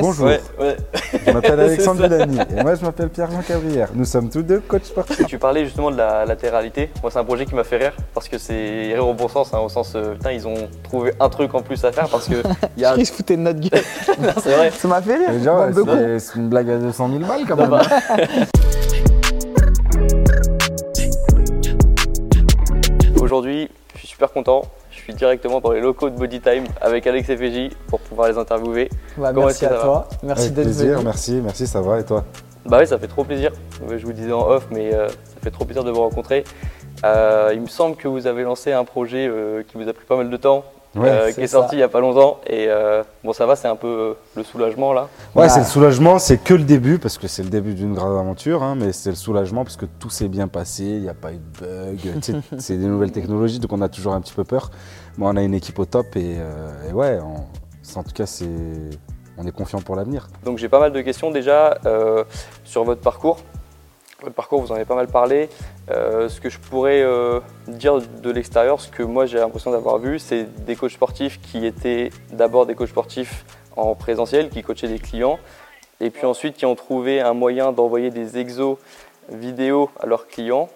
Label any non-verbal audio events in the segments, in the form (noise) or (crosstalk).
Bonjour, Ouais, ouais. je m'appelle (laughs) Alexandre. Villani et moi je m'appelle Pierre-Jean Cabrière. Nous sommes tous deux coachs sportifs. Tu parlais justement de la latéralité. Moi, c'est un projet qui m'a fait rire parce que c'est rire au bon sens, hein, au sens euh, putain, ils ont trouvé un truc en plus à faire parce que (laughs) il y a. Je se foutait de notre gueule. (laughs) C'est vrai. Ça m'a fait rire. C'est c'est une blague à 200 000 balles quand même. bah. Aujourd'hui, je suis super content. Je suis directement dans les locaux de Body Time avec Alex et FJ pour pouvoir les interviewer. Bah, merci à toi. Merci Avec d'être plaisir, venu. merci, merci, ça va et toi? Bah oui, ça fait trop plaisir. Je vous disais en off, mais euh, ça fait trop plaisir de vous rencontrer. Euh, il me semble que vous avez lancé un projet euh, qui vous a pris pas mal de temps, Ouais, euh, qui est ça. sorti il y a pas longtemps. Et euh, bon, ça va, c'est un peu euh, le soulagement là. Ouais, Bah. c'est le soulagement, c'est que le début parce que c'est le début d'une grande aventure, hein, mais c'est le soulagement parce que tout s'est bien passé, il n'y a pas eu de bug, (laughs) c'est des nouvelles technologies donc on a toujours un petit peu peur. Mais on a une équipe au top et, euh, et ouais, on- en tout cas, c'est, on est confiant pour l'avenir. Donc j'ai pas mal de questions déjà euh, sur votre parcours. Votre parcours, vous en avez pas mal parlé. Euh, ce que je pourrais euh, dire de l'extérieur, ce que moi j'ai l'impression d'avoir vu, c'est des coachs sportifs qui étaient d'abord des coachs sportifs en présentiel, qui coachaient des clients, et puis ensuite qui ont trouvé un moyen d'envoyer des exos vidéo à leurs clients,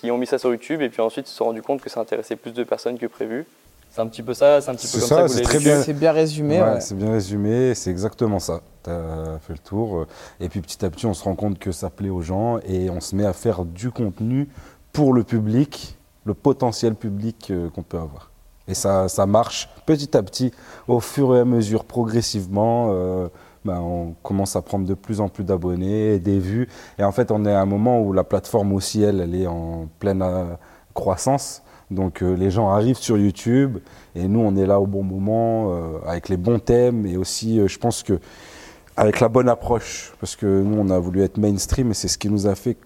qui ont mis ça sur YouTube, et puis ensuite se sont rendus compte que ça intéressait plus de personnes que prévu. C'est un petit peu ça, c'est un petit peu comme ça, ça, que vous c'est l'avez bien. C'est bien résumé. Ouais, ouais. C'est bien résumé, c'est exactement ça. Tu as fait le tour. Et puis petit à petit, on se rend compte que ça plaît aux gens et on se met à faire du contenu pour le public, le potentiel public euh, qu'on peut avoir. Et ça, ça marche petit à petit, au fur et à mesure, progressivement. euh, ben, on commence à prendre de plus en plus d'abonnés, des vues. Et en fait, on est à un moment où la plateforme aussi, elle, elle est en pleine euh, croissance. Donc euh, les gens arrivent sur YouTube et nous, on est là au bon moment, euh, avec les bons thèmes et aussi, euh, je pense que avec la bonne approche, parce que nous, on a voulu être mainstream et c'est ce qui nous a fait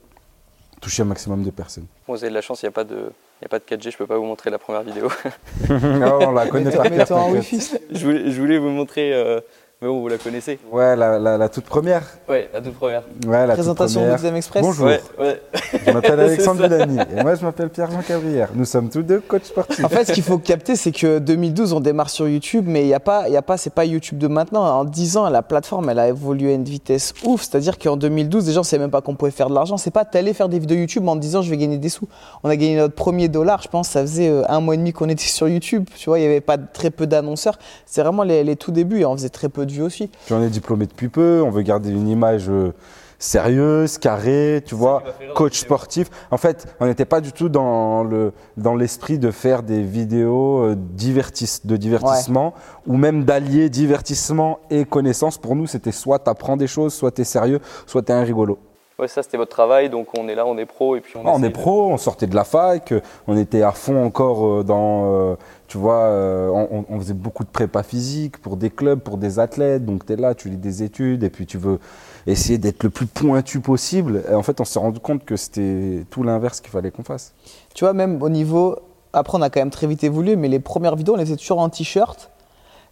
toucher un maximum de personnes. Bon, vous avez de la chance, il n'y a, pas de- il y a pas de 4G, je peux pas vous montrer la première vidéo. (laughs) Ah, on la connaît (laughs) wifi. je, voulais, je voulais vous montrer, euh, mais bon, vous la connaissez. Ouais, la, la- la toute première. Ouais, la toute première. Ouais, la toute Présentation première. Bouddham Express. Bonjour. Ouais, ouais. Je m'appelle (laughs) Alexandre. Villani et moi, je m'appelle Pierre-Jean Cabrière. Nous sommes tous deux coachs sportifs. En fait, ce qu'il faut capter, c'est que 2012, on démarre sur YouTube, mais il y a pas, il y a pas, c'est pas YouTube de maintenant. En 10 ans, la plateforme, elle a évolué à une vitesse ouf. C'est-à-dire qu'en 2012, les gens ne savaient même pas qu'on pouvait faire de l'argent. C'est pas t'allais faire des vidéos YouTube en disant je vais gagner des sous. On a gagné notre premier dollar, je pense, ça faisait euh, un mois et demi qu'on était sur YouTube. Tu vois, il y avait pas de- très peu d'annonceurs. C'est vraiment les, les tout débuts et on faisait très peu de vues aussi. Puis on est diplômé depuis peu, on veut garder une image euh, sérieuse, carrée, tu vois, coach sportif. En fait, on n'était pas du tout dans le dans l'esprit de faire des vidéos euh, divertis- de divertissement ou même d'allier divertissement et connaissance. Pour nous, c'était soit tu apprends des choses, soit tu es sérieux, soit tu es un rigolo. Ouais, ça c'était votre travail, donc on est là, on est pro, et puis on, Ah, on est de- pro, on sortait de la fac, on était à fond encore euh, dans, euh, tu vois, euh, on, on faisait beaucoup de prépa physique pour des clubs, pour des athlètes. Donc tu es là, tu lis des études et puis tu veux essayer d'être le plus pointu possible. Et en fait, on s'est rendu compte que c'était tout l'inverse qu'il fallait qu'on fasse. Tu vois, même au niveau. Après, on a quand même très vite évolué, mais les premières vidéos, on les faisait toujours en t-shirt.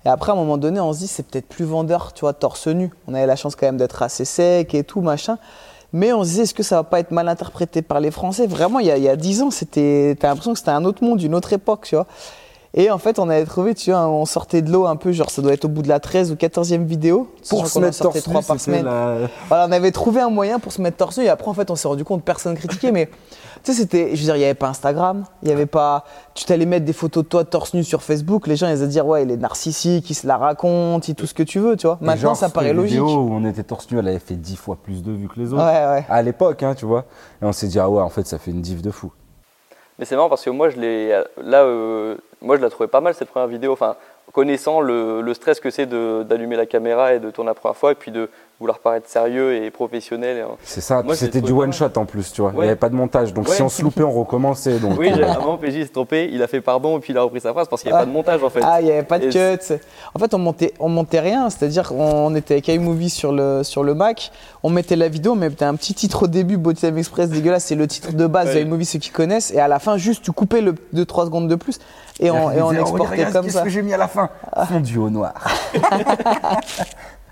Et après, à un moment donné, on se dit, c'est peut-être plus vendeur, tu vois, torse nu. On avait la chance quand même d'être assez sec et tout, machin. Mais on se disait, est-ce que ça va pas être mal interprété par les Français? Vraiment, il y a, 10 ans, c'était, t'as l'impression que c'était un autre monde, une autre époque, tu vois? Et en fait, on avait trouvé, tu vois, on sortait de l'eau un peu, genre ça doit être au bout de la 13 ou 14e vidéo. Pour se mettre torse nu, par semaine. la- Voilà, on avait trouvé un moyen pour se mettre torse nu et après en fait on s'est rendu compte personne critiquait mais tu sais c'était je veux dire il y avait pas Instagram, il y avait pas tu t'allais mettre des photos de toi torse nu sur Facebook, les gens ils allaient dire ouais, il est narcissique, il se la raconte, il tout ce que tu veux, tu vois. Et Maintenant genre, ça paraît logique. vidéo où on était torse nu, elle avait fait 10 fois plus de vues que les autres. Ouais ouais. À l'époque, hein, tu vois. Et on s'est dit, ah ouais, en fait, ça fait une div de fou. Mais c'est marrant parce que moi je l'ai, là, euh, moi je la trouvais pas mal cette première vidéo. Enfin, connaissant le, le stress que c'est d'allumer la caméra et de tourner la première fois, et puis de vouloir paraître sérieux et professionnel. hein. C'est ça, c'était du one shot en plus, tu vois. Il n'y avait pas de montage. Donc Ouais. si on se loupait, on recommençait. Donc, Oui, j'ai- à un moment, PJ s'est trompé, il a fait pardon, et puis il a repris sa phrase parce qu'il n'y avait Ah. pas de montage en fait. Ah, il n'y avait pas de Et cut. En fait, on montait, on montait rien. C'est-à-dire qu'on était avec iMovie sur le, sur le Mac. On mettait la vidéo, on mettait un petit titre au début, Body Time Express dégueulasse. C'est le titre de base Ouais. de iMovie, ceux qui connaissent. Et à la fin, juste, tu coupais le 2-3 secondes de plus. Et on, et on exportait comme ça. j'ai mis à la fin (laughs) Fondu au noir. (laughs)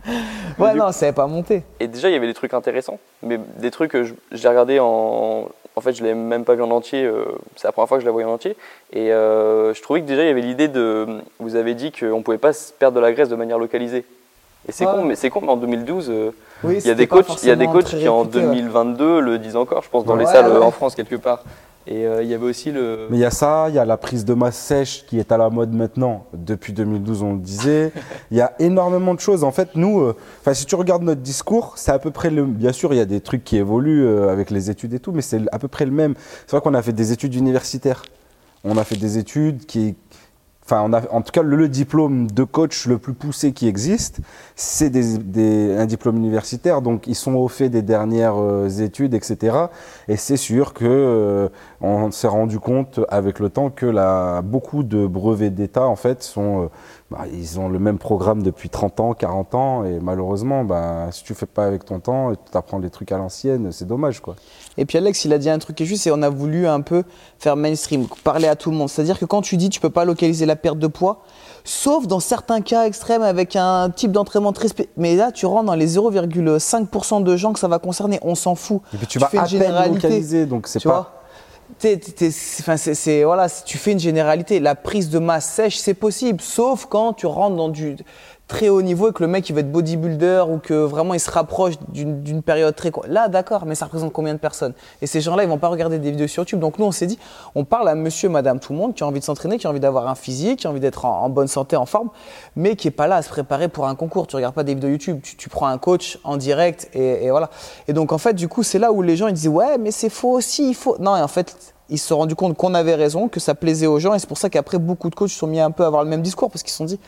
(laughs) Ouais, Du- non, ça n'avait pas monté. Et déjà, il y avait des trucs intéressants, mais des trucs que j'ai regardé en. En fait, je l'ai même pas vu en entier. euh, c'est la première fois que je la voyais en entier. Et euh, je trouvais que déjà, il y avait l'idée de. Vous avez dit qu'on pouvait pas se perdre de la graisse de manière localisée. Et c'est Ouais. con, mais c'est con, mais en 2012, euh, Oui, il y a des coachs, il y a des coachs qui en réputé, ouais. 2022 le disent encore, je pense, dans les salles en France quelque part. Et euh, il y avait aussi le. Mais il y a ça, il y a la prise de masse sèche qui est à la mode maintenant. Depuis 2012, on le disait. (laughs) Il y a énormément de choses. En fait, nous, euh, si tu regardes notre discours, c'est à peu près le. Bien sûr, il y a des trucs qui évoluent euh, avec les études et tout, mais c'est à peu près le même. C'est vrai qu'on a fait des études universitaires. On a fait des études qui. Enfin, en tout cas, le, diplôme de coach le plus poussé qui existe, c'est un diplôme universitaire. Donc, ils sont au fait des dernières euh, études, etc. Et c'est sûr que euh, on s'est rendu compte avec le temps que beaucoup de brevets d'État, en fait, sont, euh, bah, ils ont le même programme depuis 30 ans, 40 ans, et malheureusement, bah, si tu fais pas avec ton temps, et tu apprends des trucs à l'ancienne, c'est dommage, quoi. Et puis Alex, il a dit un truc qui est juste, et on a voulu un peu faire mainstream, parler à tout le monde. C'est-à-dire que quand tu dis tu peux pas localiser la perte de poids, sauf dans certains cas extrêmes avec un type d'entraînement très spé... Mais là, tu rentres dans les 0,5% de gens que ça va concerner, on s'en fout. Et puis tu, Tu vas fais une à peine généralité, localiser, donc c'est pas. vois c'est- enfin, c'est- c'est- voilà, tu fais une généralité. La prise de masse sèche, c'est possible, sauf quand tu rentres dans du très haut niveau et que le mec il va être bodybuilder ou que vraiment il se rapproche d'une période très. Là, d'accord, mais ça représente combien de personnes? Et ces gens-là, ils vont pas regarder des vidéos sur YouTube. Donc nous, on s'est dit, on parle à monsieur, madame, tout le monde qui a envie de s'entraîner, qui a envie d'avoir un physique, qui a envie d'être en, bonne santé, en forme, mais qui est pas là à se préparer pour un concours. Tu regardes pas des vidéos YouTube, tu, prends un coach en direct et, et voilà. Et donc en fait, du coup, c'est là où les gens ils disent ouais, mais c'est faux aussi, il faut. Non, et en fait, ils se sont rendus compte qu'on avait raison, que ça plaisait aux gens, et c'est pour ça qu'après beaucoup de coachs se sont mis un peu à avoir le même discours parce qu'ils se sont dit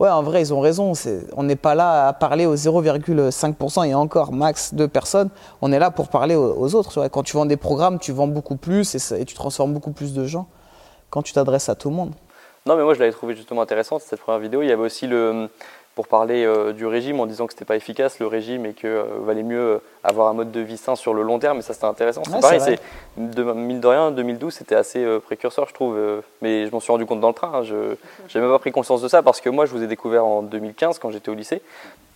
ouais, en vrai, ils ont raison. On n'est pas là à parler aux 0,5% et encore max de personnes. On est là pour parler aux, autres. Quand tu vends des programmes, tu vends beaucoup plus et, et tu transformes beaucoup plus de gens quand tu t'adresses à tout le monde. Non, mais moi je l'avais trouvé justement intéressante cette première vidéo. Il y avait aussi le. Pour parler euh, du régime en disant que c'était pas efficace le régime et que euh, valait mieux euh, avoir un mode de vie sain sur le long terme, et ça c'était intéressant. C'est Ouais, pareil, c'est de, mine de rien, 2012 c'était assez euh, précurseur, je trouve. mais je m'en suis rendu compte dans le train. hein, je n'avais même pas pris conscience de ça parce que moi je vous ai découvert en 2015 quand j'étais au lycée.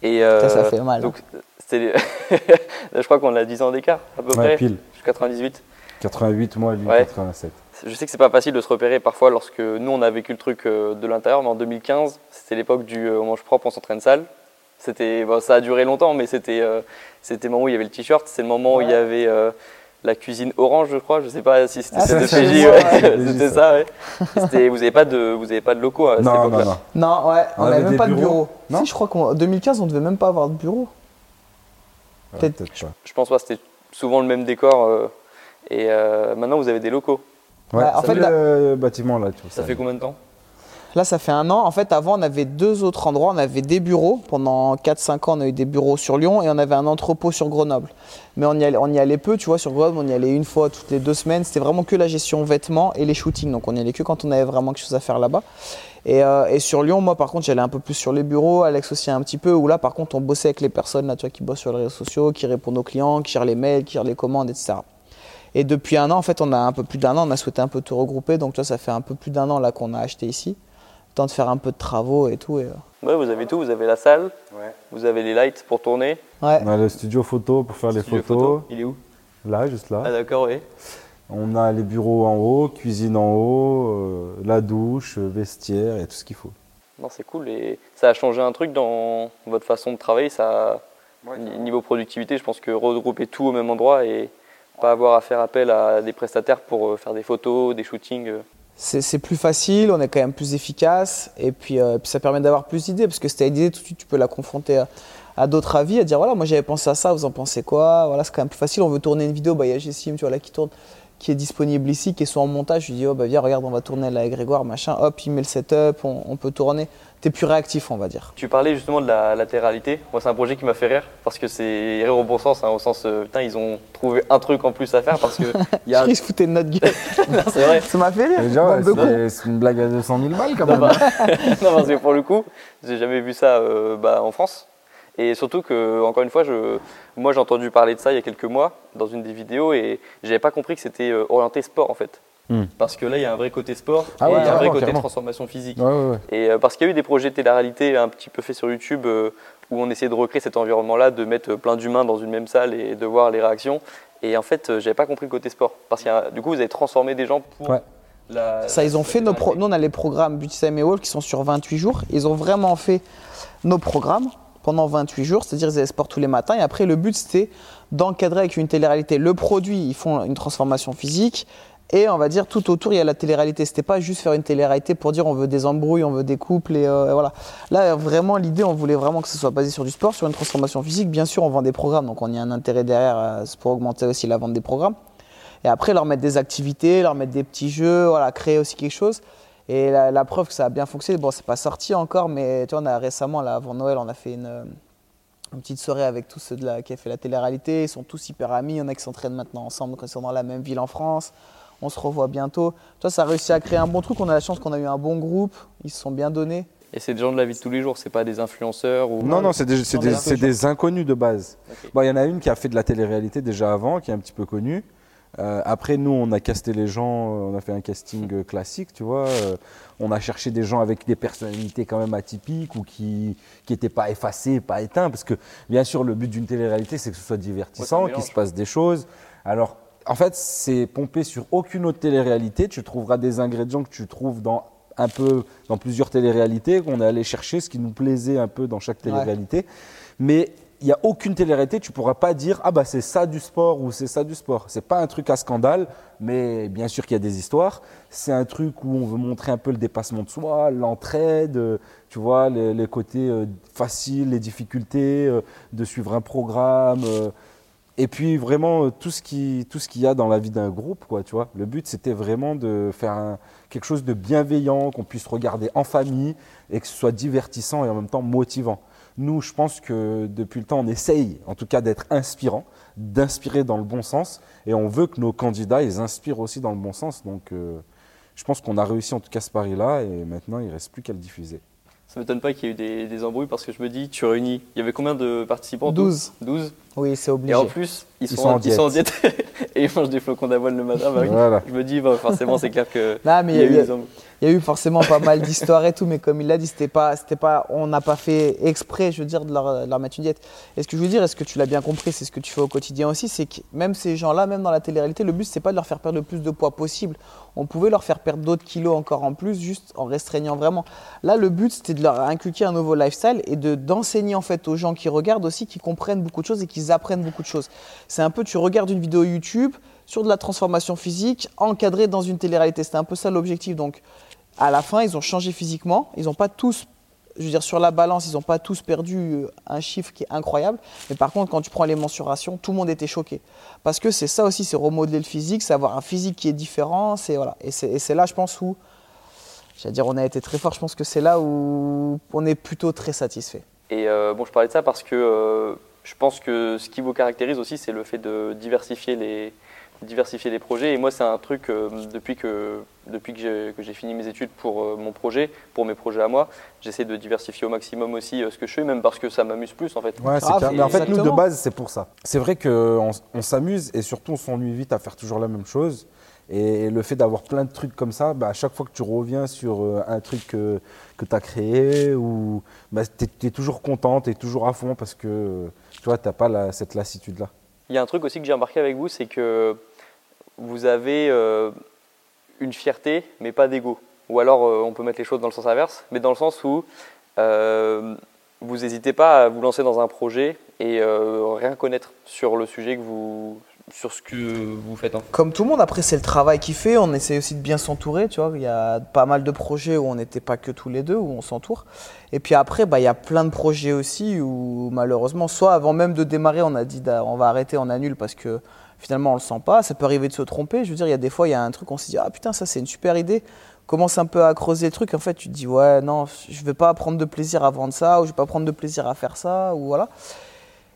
Et, Ça, ça fait mal. Donc, c'était (laughs) je crois qu'on a 10 ans d'écart à peu Ouais, près. pile. Je suis 98. 88, moi, lui, Ouais. 87. Je sais que c'est pas facile de se repérer parfois lorsque nous on a vécu le truc euh, de l'intérieur, mais en 2015, c'était l'époque du euh, on mange propre, on s'entraîne sale. C'était, bon, ça a duré longtemps, mais c'était, euh, c'était le moment où il y avait le t-shirt, c'est le moment où il y avait euh, la cuisine orange, je crois. Je sais pas si c'était Ah, ça, ouais. ouais. (laughs) c'était ça. Ouais. C'était- vous n'avez pas de, vous avez pas de locaux à cette Non, non, époque-là. non. Non, ouais, On on avait n'avait même pas de bureau. Non si, je crois qu'en 2015, on devait même pas avoir de bureau. Ouais, Peut-être- peut-être pas. Je pense pas, c'était souvent le même décor. euh, et euh, maintenant vous avez des locaux. Ouais, Ouais, en ça fait, là- le bâtiment là, tu vois. Ça fait combien de temps Là, ça fait un an. En fait, avant, on avait deux autres endroits. On avait des bureaux. Pendant 4-5 ans, on a eu des bureaux sur Lyon et on avait un entrepôt sur Grenoble. Mais on y allait, on y allait peu, tu vois. Sur Grenoble, on y allait une fois toutes les deux semaines. C'était vraiment que la gestion vêtements et les shootings. Donc, on y allait que quand on avait vraiment quelque chose à faire là-bas. Et, euh, et sur Lyon, moi, par contre, j'allais un peu plus sur les bureaux. Alex aussi un petit peu. Où là, par contre, on bossait avec les personnes là, tu vois, qui bossent sur les réseaux sociaux, qui répondent aux clients, qui gèrent les mails, qui gèrent les commandes, etc. Et depuis un an, en fait, on a un peu plus d'un an, on a souhaité un peu tout regrouper. Donc, vois, ça fait un peu plus d'un an là qu'on a acheté ici. Temps de faire un peu de travaux et tout. Et, euh, Ouais, vous avez tout. Vous avez la salle, Ouais. vous avez les lights pour tourner. Ouais. On a le studio photo pour faire les Studio photos. photo. Il est où? Là, juste là. Ah d'accord, oui. On a les bureaux en haut, cuisine en haut, euh, la douche, vestiaire et tout ce qu'il faut. Non, c'est cool. Et ça a changé un truc dans votre façon de travailler. Ça, niveau productivité, je pense que regrouper tout au même endroit et pas avoir à faire appel à des prestataires pour euh, faire des photos, des shootings. euh. C'est plus facile, on est quand même plus efficace. Et puis, euh, ça permet d'avoir plus d'idées. Parce que si tu as une idée, tout de suite, tu peux la confronter à, d'autres avis, à dire voilà, moi j'avais pensé à ça, vous en pensez quoi? Voilà, c'est quand même plus facile. On veut tourner une vidéo, bah, il y a Jessim, tu vois, là qui tourne, qui est disponible ici, qui est soit en montage. Je lui dis, oh, bah, viens, regarde, on va tourner là avec Grégoire, machin. Hop, il met le setup, on peut tourner. Es plus réactif, on va dire. Tu parlais justement de la latéralité. Moi, c'est un projet qui m'a fait rire parce que c'est rire au bon sens, hein, au sens, euh, putain, ils ont trouvé un truc en plus à faire parce que (laughs) y a. Je se foutait de notre gueule. (laughs) Non, c'est vrai. Ça m'a fait rire. Ouais, c'est c'est une blague à 200 000 balles quand Non, même. bah, (laughs) non, parce que pour le coup, j'ai jamais vu ça euh, bah, en France. Et surtout que, encore une fois, je, moi j'ai entendu parler de ça il y a quelques mois dans une des vidéos et j'avais pas compris que c'était euh, orienté sport en fait. Hmm. Parce que là, il y a un vrai côté sport Ah et ouais, il y a un vrai côté transformation physique. Ouais, ouais, ouais. Et euh, parce qu'il y a eu des projets de télé-réalité un petit peu faits sur YouTube euh, où on essayait de recréer cet environnement-là, de mettre plein d'humains dans une même salle et de voir les réactions. Et en fait, euh, j'avais pas compris le côté sport. Parce que du coup, vous avez transformé des gens pour Ouais. la. Ça, ils ont fait nos pro-. Nous, on a les programmes Beauty Time et Wall qui sont sur 28 jours. Ils ont vraiment fait nos programmes pendant 28 jours, c'est-à-dire ils avaient sport tous les matins. Et après, le but, c'était d'encadrer avec une télé-réalité le produit. Ils font une transformation physique. Et on va dire tout autour, il y a la télé-réalité. C'était pas juste faire une télé-réalité pour dire on veut des embrouilles, on veut des couples et euh, voilà. Là, vraiment, l'idée, on voulait vraiment que ce soit basé sur du sport, sur une transformation physique. Bien sûr, on vend des programmes, donc on y a un intérêt derrière euh, pour augmenter aussi la vente des programmes. Et après, leur mettre des activités, leur mettre des petits jeux, voilà, créer aussi quelque chose. Et la, preuve que ça a bien fonctionné, bon, c'est pas sorti encore, mais tu vois, on a récemment, là, avant Noël, on a fait une, euh, petite soirée avec tous ceux de la, qui a fait la télé-réalité. Ils sont tous hyper amis. Il y en a qui s'entraînent maintenant ensemble, qui sont dans la même ville en France. On se revoit bientôt. Toi, ça a réussi à créer un bon truc. On a la chance qu'on a eu un bon groupe. Ils se sont bien donnés. Et c'est des gens de la vie de tous les jours, c'est pas des influenceurs ou. Non, non, c'est des, des- inconnus de base. Bon, Il y en a une qui a fait de la télé-réalité déjà avant, qui est un petit peu connue. Euh, après, nous, on a casté les gens, euh, on a fait un casting euh, classique, tu vois. euh, on a cherché des gens avec des personnalités quand même atypiques ou qui n'étaient pas effacés, pas éteints. Parce que, bien sûr, le but d'une télé-réalité, c'est que ce soit divertissant, Ouais, qu'il se passe des choses. Alors, en fait, c'est pompé sur aucune autre télé-réalité. Tu trouveras des ingrédients que tu trouves dans un peu dans plusieurs téléréalités qu'on est allé chercher, ce qui nous plaisait un peu dans chaque télé-réalité. Mais il n'y a aucune télé-réalité, tu ne pourras pas dire ah bah c'est ça du sport ou c'est ça du sport. C'est pas un truc à scandale, mais bien sûr qu'il y a des histoires. C'est un truc où on veut montrer un peu le dépassement de soi, l'entraide, euh, tu vois, les, les côtés euh, faciles, les difficultés euh, de suivre un programme. euh, et puis vraiment euh, tout ce qui tout ce qu'il y a dans la vie d'un groupe quoi tu vois. Le but c'était vraiment de faire un- quelque chose de bienveillant qu'on puisse regarder en famille et que ce soit divertissant et en même temps motivant. Nous je pense que depuis le temps on essaye en tout cas d'être inspirant d'inspirer dans le bon sens. Et on veut que nos candidats ils inspirent aussi dans le bon sens. Donc euh, je pense qu'on a réussi en tout cas ce pari là et maintenant il reste plus qu'à le diffuser Ça m'étonne pas qu'il y ait eu des, des embrouilles parce que je me dis, tu réunis. Il y avait combien de participants en tout? 12. 12. Oui, c'est Et obligé. en plus, ils sont, Ils sont en ils sont en diète (laughs) et ils mangent des flocons d'avoine le matin. bah. Voilà. Je me dis, bah, forcément, c'est clair que. Non, mais il y a eu des embrouilles. Il y a eu forcément pas mal d'histoires et tout, mais comme il l'a dit, c'était pas, c'était pas, on n'a pas fait exprès, je veux dire, de leur, mettre une diète. Et ce que je veux dire, est-ce que tu l'as bien compris, c'est ce que tu fais au quotidien aussi, c'est que même ces gens-là, même dans la télé-réalité, le but c'est pas de leur faire perdre le plus de poids possible. On pouvait leur faire perdre d'autres kilos encore en plus, juste en restreignant vraiment. Là, le but c'était de leur inculquer un nouveau lifestyle et de d'enseigner en fait aux gens qui regardent aussi, qui comprennent beaucoup de choses et qu'ils apprennent beaucoup de choses. C'est un peu, tu regardes une vidéo YouTube sur de la transformation physique encadrée dans une télé-réalité. C'était un peu ça l'objectif. Donc, à la fin, ils ont changé physiquement. Ils n'ont pas tous, je veux dire, sur la balance, ils n'ont pas tous perdu euh, un chiffre qui est incroyable. Mais par contre, quand tu prends les mensurations, tout le monde était choqué. Parce que c'est ça aussi, c'est remodeler le physique, c'est avoir un physique qui est différent. C'est voilà. Et c'est là, je pense, où, j'allais dire, on a été très fort. Je pense que c'est là où on est plutôt très satisfait. Et euh, bon, je parlais de ça parce que euh, je pense que ce qui vous caractérise aussi, c'est le fait de diversifier les, diversifier les projets. Et moi, c'est un truc, euh, depuis que, depuis que j'ai que j'ai fini mes études pour euh, mon projet, pour mes projets à moi, j'essaie de diversifier au maximum aussi euh, ce que je fais, même parce que ça m'amuse plus en fait. Ouais, c'est Grave, clair. Mais en fait, nous, de base, c'est pour ça. C'est vrai qu'on on, s'amuse et surtout, on s'ennuie vite à faire toujours la même chose. Et le fait d'avoir plein de trucs comme ça, bah, à chaque fois que tu reviens sur euh, un truc que, que tu as créé, ou, bah, tu es, toujours content, tu es toujours à fond parce que tu vois, tu n'as pas la- cette lassitude-là. Il y a un truc aussi que j'ai remarqué avec vous, c'est que vous avez euh, une fierté, mais pas d'ego. Ou alors, euh, on peut mettre les choses dans le sens inverse, mais dans le sens où euh, vous n'hésitez pas à vous lancer dans un projet et rien connaître sur le sujet que vous, sur ce que vous faites. hein. Comme tout le monde, après c'est le travail qu'il fait, on essaie aussi de bien s'entourer, tu vois, il y a pas mal de projets où on n'était pas que tous les deux, où on s'entoure. Et puis après, bah, il y a plein de projets aussi où malheureusement, soit avant même de démarrer, on a dit on va arrêter, on annule parce que finalement on le sent pas, ça peut arriver de se tromper, je veux dire, il y a des fois, il y a un truc, on se dit, ah putain, ça c'est une super idée, commences un peu à creuser le truc, en fait, tu te dis, ouais, non, je vais pas prendre de plaisir à vendre ça, ou je vais pas prendre de plaisir à faire ça, ou voilà.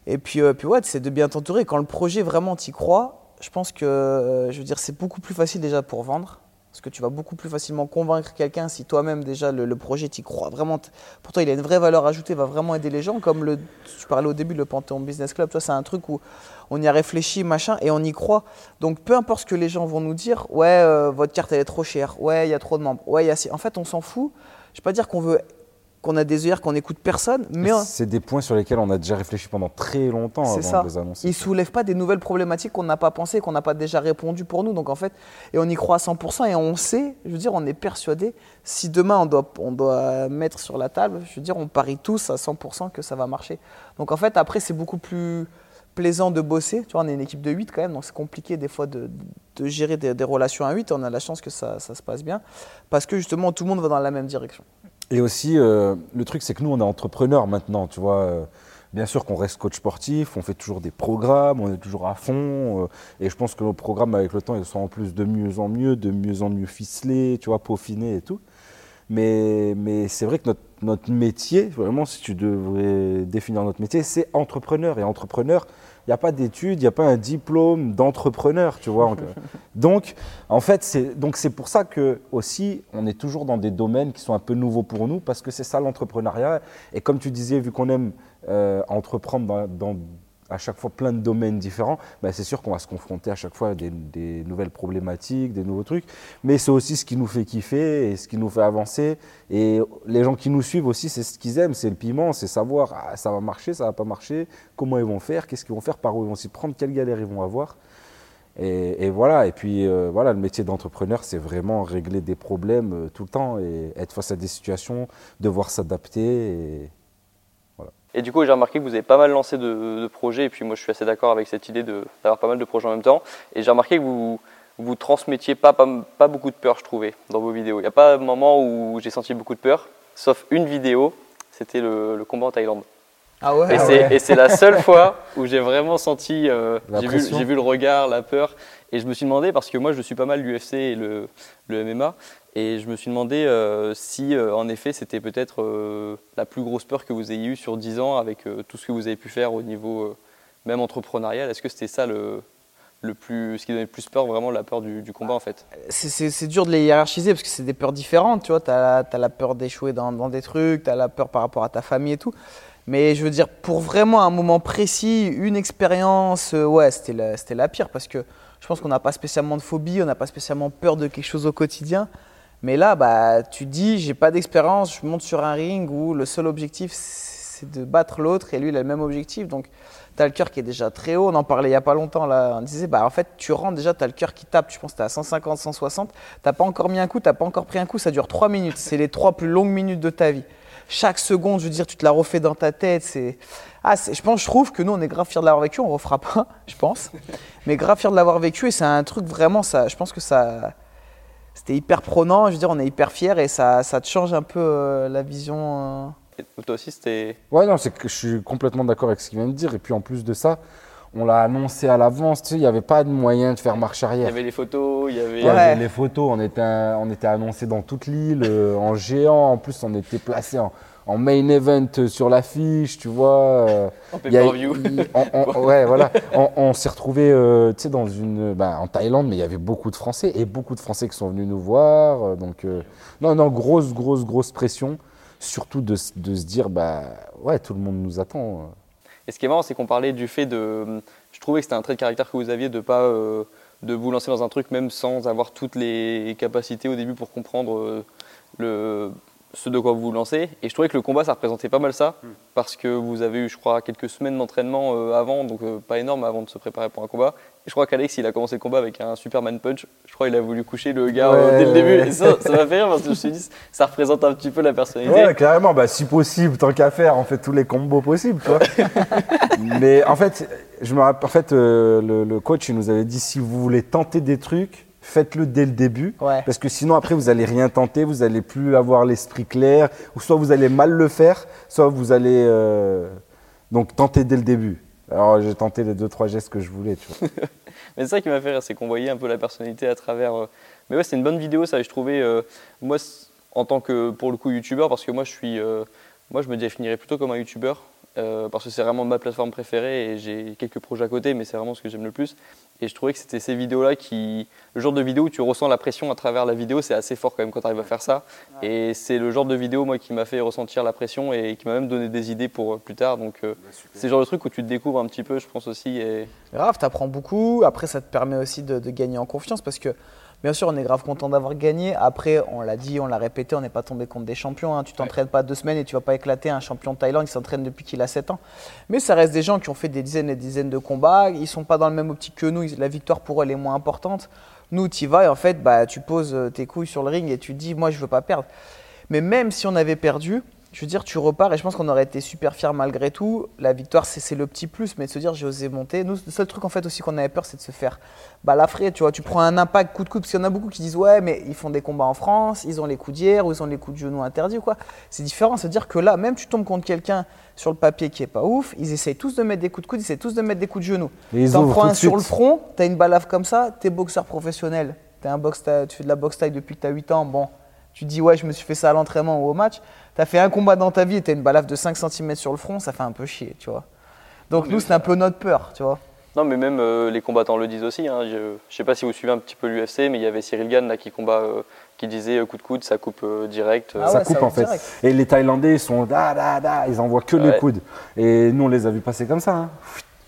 Et puis, euh, puis ouais, c'est de bien t'entourer. Quand le projet vraiment t'y croit, je pense que, euh, je veux dire, c'est beaucoup plus facile déjà pour vendre. Parce que tu vas beaucoup plus facilement convaincre quelqu'un si toi-même déjà le, projet t'y croit vraiment. Pour toi, il a une vraie valeur ajoutée, va vraiment aider les gens. Comme le, tu parlais au début, le Panthéon Business Club, toi, c'est un truc où on y a réfléchi, machin, et on y croit. Donc peu importe ce que les gens vont nous dire, ouais, euh, votre carte elle est trop chère, ouais, il y a trop de membres, ouais, il y a. En fait, on s'en fout. Je ne vais pas dire qu'on veut qu'on a des œillères, qu'on n'écoute personne. Mais c'est des points sur lesquels on a déjà réfléchi pendant très longtemps avant ça. de les annoncer. Ils ne soulèvent pas des nouvelles problématiques qu'on n'a pas pensé, qu'on n'a pas déjà répondu pour nous. Donc en fait, et on y croit à 100% et on sait, je veux dire, on est persuadé. Si demain on doit, on doit mettre sur la table, je veux dire, on parie tous à 100% que ça va marcher. Donc en fait, après, c'est beaucoup plus plaisant de bosser. Tu vois, on est une équipe de 8 quand même, donc c'est compliqué des fois de, de gérer des, des, relations à 8. On a la chance que ça, ça se passe bien parce que justement, tout le monde va dans la même direction. Et aussi, euh, le truc, c'est que nous, on est entrepreneurs maintenant, tu vois. Euh, bien sûr qu'on reste coach sportif, on fait toujours des programmes, on est toujours à fond. Euh, et je pense que nos programmes, avec le temps, ils sont en plus de mieux en mieux, de mieux en mieux ficelés, tu vois, peaufinés et tout. Mais, mais c'est vrai que notre, notre métier, vraiment, si tu devrais définir notre métier, c'est entrepreneur. Et entrepreneur, il n'y a pas d'études, il n'y a pas un diplôme d'entrepreneur, tu vois. (laughs) donc, en fait, c'est donc c'est pour ça que aussi, on est toujours dans des domaines qui sont un peu nouveaux pour nous, parce que c'est ça l'entrepreneuriat. Et comme tu disais, vu qu'on aime euh, entreprendre dans, à chaque fois plein de domaines différents, bah, c'est sûr qu'on va se confronter à chaque fois à des, nouvelles problématiques, des nouveaux trucs. Mais c'est aussi ce qui nous fait kiffer et ce qui nous fait avancer. Et les gens qui nous suivent aussi, c'est ce qu'ils aiment, c'est le piment, c'est savoir ah, ça va marcher, ça va pas marcher, comment ils vont faire, qu'est-ce qu'ils vont faire, par où ils vont s'y prendre, quelles galères ils vont avoir. Et, voilà, et puis euh, voilà, le métier d'entrepreneur, c'est vraiment régler des problèmes euh, tout le temps et être face à des situations, devoir s'adapter. Et du coup, j'ai remarqué que vous avez pas mal lancé de, projets, et puis moi je suis assez d'accord avec cette idée d'avoir pas mal de projets en même temps. Et j'ai remarqué que vous vous transmettiez pas, pas, beaucoup de peur, je trouvais, dans vos vidéos. Il n'y a pas un moment où j'ai senti beaucoup de peur, sauf une vidéo, c'était le, combat en Thaïlande. Ah ouais, et c'est la seule (laughs) fois où j'ai vraiment senti, euh, j'ai vu, vu, le regard, la peur, et je me suis demandé, parce que moi je suis pas mal l'UFC et le, le MMA, et je me suis demandé euh, si, euh, en effet, c'était peut-être euh, la plus grosse peur que vous ayez eue sur 10 ans avec tout ce que vous avez pu faire au niveau même entrepreneurial. Est-ce que c'était ça le, le plus, ce qui donnait le plus peur, vraiment la peur du, combat en fait? C'est dur de les hiérarchiser parce que c'est des peurs différentes. Tu vois, tu as, la peur d'échouer dans, dans, des trucs, tu as la peur par rapport à ta famille et tout. Mais je veux dire, pour vraiment un moment précis, une expérience, ouais, c'était la, la pire parce que je pense qu'on n'a pas spécialement de phobie, on n'a pas spécialement peur de quelque chose au quotidien. Mais là, bah, tu dis, j'ai pas d'expérience, je monte sur un ring où le seul objectif, c'est de battre l'autre et lui, il a le même objectif. Donc, tu as le cœur qui est déjà très haut. On en parlait il y a pas longtemps. Là. On disait, bah, en fait, tu rentres déjà, tu as le cœur qui tape. Je pense que tu à 150, 160. Tu pas encore mis un coup, tu pas encore pris un coup. Ça dure 3 minutes. C'est les 3 plus longues minutes de ta vie. Chaque seconde, je veux dire, tu te la refais dans ta tête. C'est. Ah, je pense, je trouve que nous, on est grave fiers de l'avoir vécu. On refera pas, (laughs) je pense. Mais grave fiers de l'avoir vécu. Et c'est un truc vraiment, ça, je pense que ça c'était hyper prenant. Je veux dire, on est hyper fiers et ça, ça te change un peu euh, la vision. Euh. Et toi aussi, c'était. Ouais, non, c'est que je suis complètement d'accord avec ce qu'il vient de dire. Et puis en plus de ça, on l'a annoncé à l'avance. Tu sais, il n'y avait pas de moyen de faire marche arrière. Il y avait les photos, il y avait. Il y avait les photos. On était, on était annoncé dans toute l'île euh, en géant. En plus, on était placé en en main event sur l'affiche, tu vois. Euh, en pay-per-view. (laughs) Ouais, voilà. On, s'est retrouvé, euh, tu sais, dans une, bah, en Thaïlande, mais il y avait beaucoup de Français et beaucoup de Français qui sont venus nous voir. Euh, donc, non, non, grosse, grosse, grosse pression. Surtout de, de, se dire, bah, ouais, tout le monde nous attend. Et ce qui est marrant, c'est qu'on parlait du fait de. Je trouvais que c'était un trait de caractère que vous aviez de pas. de vous lancer dans un truc même sans avoir toutes les capacités au début pour comprendre le, ce de quoi vous vous lancez. Et je trouvais que le combat, ça représentait pas mal ça, hmm. parce que vous avez eu, je crois, quelques semaines d'entraînement euh, avant, donc euh, pas énorme avant de se préparer pour un combat. Et je crois qu'Alex, il a commencé le combat avec un Superman Punch. Je crois qu'il a voulu coucher le gars euh, dès le début. Et ça, ça m'a fait rire parce que je me suis dit, ça représente un petit peu la personnalité. Ouais, carrément. Bah, si possible, tant qu'à faire, on fait tous les combos possibles. Quoi. (laughs) Mais en fait, je me rappelle, en fait le, le coach, il nous avait dit si vous voulez tenter des trucs, faites-le dès le début. Parce que sinon, après, vous allez rien tenter, vous n'allez plus avoir l'esprit clair, ou soit vous allez mal le faire, soit vous allez. Euh, donc, tenter dès le début. Alors, j'ai tenté les deux, trois gestes que je voulais. (laughs) Mais c'est ça qui m'a fait rire, c'est qu'on voyait un peu la personnalité à travers euh, mais ouais, c'est une bonne vidéo, ça, je trouvais. euh, moi, en tant que, pour le coup, youtubeur, parce que moi, je suis. moi, je me définirais plutôt comme un youtubeur. parce que c'est vraiment ma plateforme préférée et j'ai quelques projets à côté, mais c'est vraiment ce que j'aime le plus. Et je trouvais que c'était ces vidéos-là qui. Le genre de vidéo où tu ressens la pression à travers la vidéo, c'est assez fort quand même quand tu arrives à faire ça. Et c'est le genre de vidéo, moi, qui m'a fait ressentir la pression et qui m'a même donné des idées pour euh, plus tard. Donc, euh, c'est le genre de truc où tu te découvres un petit peu, je pense aussi. Et... Grave, t'apprends beaucoup. Après, ça te permet aussi de, de gagner en confiance parce que, bien sûr, on est grave content d'avoir gagné. Après, on l'a dit, on l'a répété, on n'est pas tombé contre des champions. hein. Tu t'entraînes pas deux semaines et tu vas pas éclater un champion de Thaïlande qui s'entraîne depuis qu'il a 7 ans. Mais ça reste des gens qui ont fait des dizaines et des dizaines de combats. Ils sont pas dans le même optique que nous. La victoire pour eux, elle est moins importante. Nous, tu y vas et en fait, bah, tu poses euh, tes couilles sur le ring et tu te dis, moi, je veux pas perdre. Mais même si on avait perdu, je veux dire, tu repars et je pense qu'on aurait été super fiers malgré tout. La victoire, c'est le petit plus, mais de se dire, j'ai osé monter. Nous, le seul truc en fait aussi qu'on avait peur, c'est de se faire balafrer. Tu vois, tu prends un impact coup de coude, parce qu'il y en a beaucoup qui disent, ouais, mais ils font des combats en France, ils ont les coups d'hier ou ils ont les coups de genou interdits ou quoi. C'est différent, c'est-à-dire que là, même tu tombes contre quelqu'un sur le papier qui est pas ouf, ils essayent tous de mettre des coups de coude, ils essayent tous de mettre des coups de genou. T'en prends un sur le front, t'as une balafre comme ça, t'es boxeur professionnel. T'es un boxe, tu fais de la boxe taille depuis que t'as 8 ans, bon, tu te dis ouais, je me suis fait ça à l'entraînement ou au match. T'as fait un combat dans ta vie et t'as une balafre de 5 cm sur le front, ça fait un peu chier, tu vois. Donc nous, c'est un peu notre peur, tu vois. Non, mais même euh, les combattants le disent aussi. hein. Je ne sais pas si vous suivez un petit peu l'UFC, mais il y avait Cyril Gann là, qui combat, euh, qui disait euh, coup de coude, ça coupe euh, direct. euh. Ah ça coupe ça en fait. direct. Et les Thaïlandais, ils sont da da da, ils envoient que les Ouais. coudes. Et nous, on les a vus passer comme ça. hein.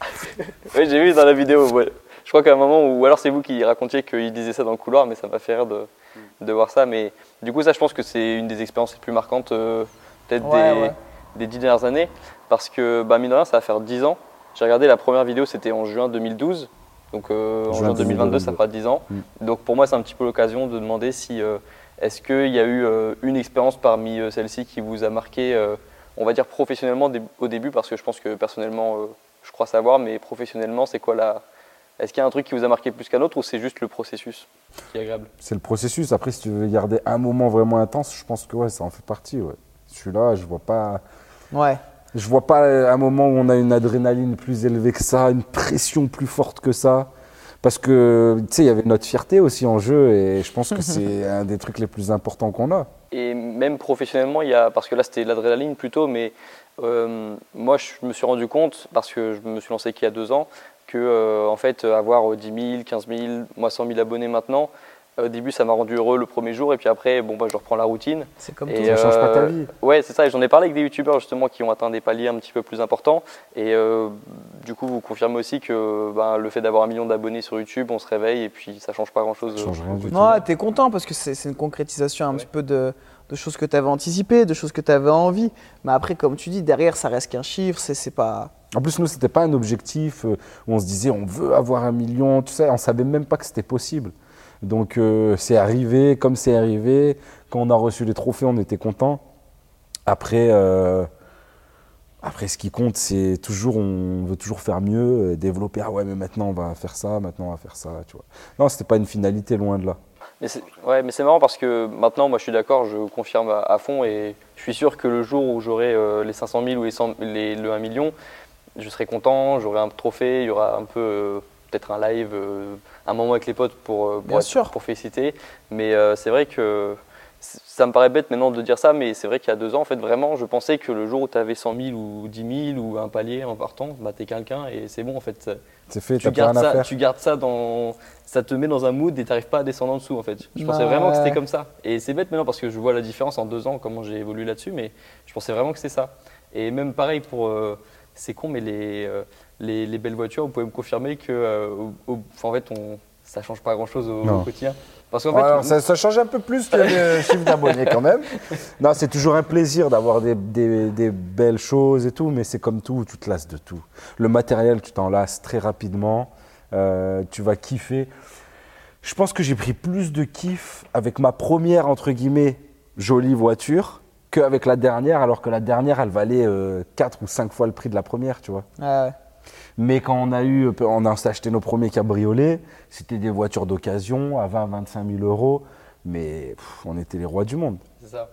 (laughs) Oui, j'ai vu dans la vidéo. ouais. Je crois qu'à un moment, ou alors c'est vous qui racontiez qu'il disait ça dans le couloir, mais ça m'a fait rire de, de voir ça. Mais du coup, ça, je pense que c'est une des expériences les plus marquantes, euh, peut-être Ouais, des, ouais. des dix dernières années, parce que bah, mine de rien, ça va faire 10 ans. J'ai regardé la première vidéo, c'était en juin 2012. Donc euh, en Juin juin 2022, ça 2022. fera 10 ans. Mm. Donc pour moi, c'est un petit peu l'occasion de demander si euh, est-ce qu'il y a eu euh, une expérience parmi euh, celles-ci qui vous a marqué, euh, on va dire professionnellement dé- au début, parce que je pense que personnellement, euh, je crois savoir, mais professionnellement, c'est quoi la. Est-ce qu'il y a un truc qui vous a marqué plus qu'un autre ou c'est juste le processus qui est agréable C'est le processus. Après, si tu veux garder un moment vraiment intense, je pense que ouais, ça en fait partie. Ouais. Celui-là, je vois pas. Ouais. Je vois pas un moment où on a une adrénaline plus élevée que ça, une pression plus forte que ça. Parce que, tu sais, il y avait notre fierté aussi en jeu et je pense que c'est (laughs) un des trucs les plus importants qu'on a. Et même professionnellement, il y a, parce que là c'était l'adrénaline plutôt, mais euh, moi je me suis rendu compte, parce que je me suis lancé qu'il y a deux ans, que euh, en fait avoir euh, 10 000, 15 000, moi 100 000 abonnés maintenant, au début ça m'a rendu heureux le premier jour, et puis après bon, bah, je reprends la routine. C'est comme Et, tout. Ça change pas ta euh, vie. Ouais, c'est ça, et j'en ai parlé avec des youtubeurs justement qui ont atteint des paliers un petit peu plus importants, et euh, du coup vous confirmez aussi que ben, le fait d'avoir un million d'abonnés sur YouTube, on se réveille, et puis ça change pas grand chose. Ça change rien du tout. Ouais, t'es content parce que c'est c'est une concrétisation un petit peu de, de choses que tu avais anticipées, de choses que tu avais envie. Mais après, comme tu dis, derrière, ça reste qu'un chiffre, c'est pas. En plus, nous, c'était pas un objectif euh, où on se disait on veut avoir un million, tout ça. On savait même pas que c'était possible. Donc, euh, c'est arrivé comme c'est arrivé. Quand on a reçu les trophées, on était content. Après, euh, après, ce qui compte, c'est toujours, on veut toujours faire mieux, développer. Ah ouais, mais maintenant on va faire ça, maintenant on va faire ça, tu vois. Non, c'était pas une finalité, loin de là. Mais c'est ouais, mais c'est marrant parce que maintenant, moi je suis d'accord, je confirme à, à fond et je suis sûr que le jour où j'aurai euh, les 500 000 ou les, 100 les- le 1 million, je serai content, j'aurai un trophée, il y aura un peu, euh, peut-être un live, euh, un moment avec les potes pour, pour, Bien être- sûr. pour féliciter. Mais c'est vrai que ça me paraît bête maintenant de dire ça, mais c'est vrai qu'il y a deux ans, en fait, vraiment, je pensais que le jour où tu avais 100 000 ou 10 000 ou un palier en partant, bah, t'es quelqu'un et c'est bon en fait. C'est fait, Tu gardes, rien à ça, faire. tu gardes ça dans. Ça te met dans un mood et t'arrives pas à descendre en dessous en fait. Je pensais Ouais. vraiment que c'était comme ça. Et c'est bête maintenant parce que je vois la différence en deux ans, comment j'ai évolué là-dessus, mais je pensais vraiment que c'est ça. Et même pareil pour. euh, c'est con, mais les, euh, les, les belles voitures, vous pouvez me confirmer que. euh, au- en fait, on, ça change pas grand-chose au, quotidien. Parce qu'en Ouais, fait, alors, ça, ça change un peu plus que le (laughs) chiffre d'abonnés quand même. Non, c'est toujours un plaisir d'avoir des, des- des belles choses et tout, mais c'est comme tout, tu te lasses de tout. Le matériel, tu t'en lasses très rapidement, euh, tu vas kiffer. Je pense que j'ai pris plus de kiff avec ma première, entre guillemets, jolie voiture qu'avec la dernière, alors que la dernière, elle valait 4 ou 5 fois le prix de la première, tu vois. Ouais, ouais. Mais quand on a eu, on a acheté nos premiers cabriolets, c'était des voitures d'occasion à 20, 25 000 euros, mais pff, on était les rois du monde. C'est ça.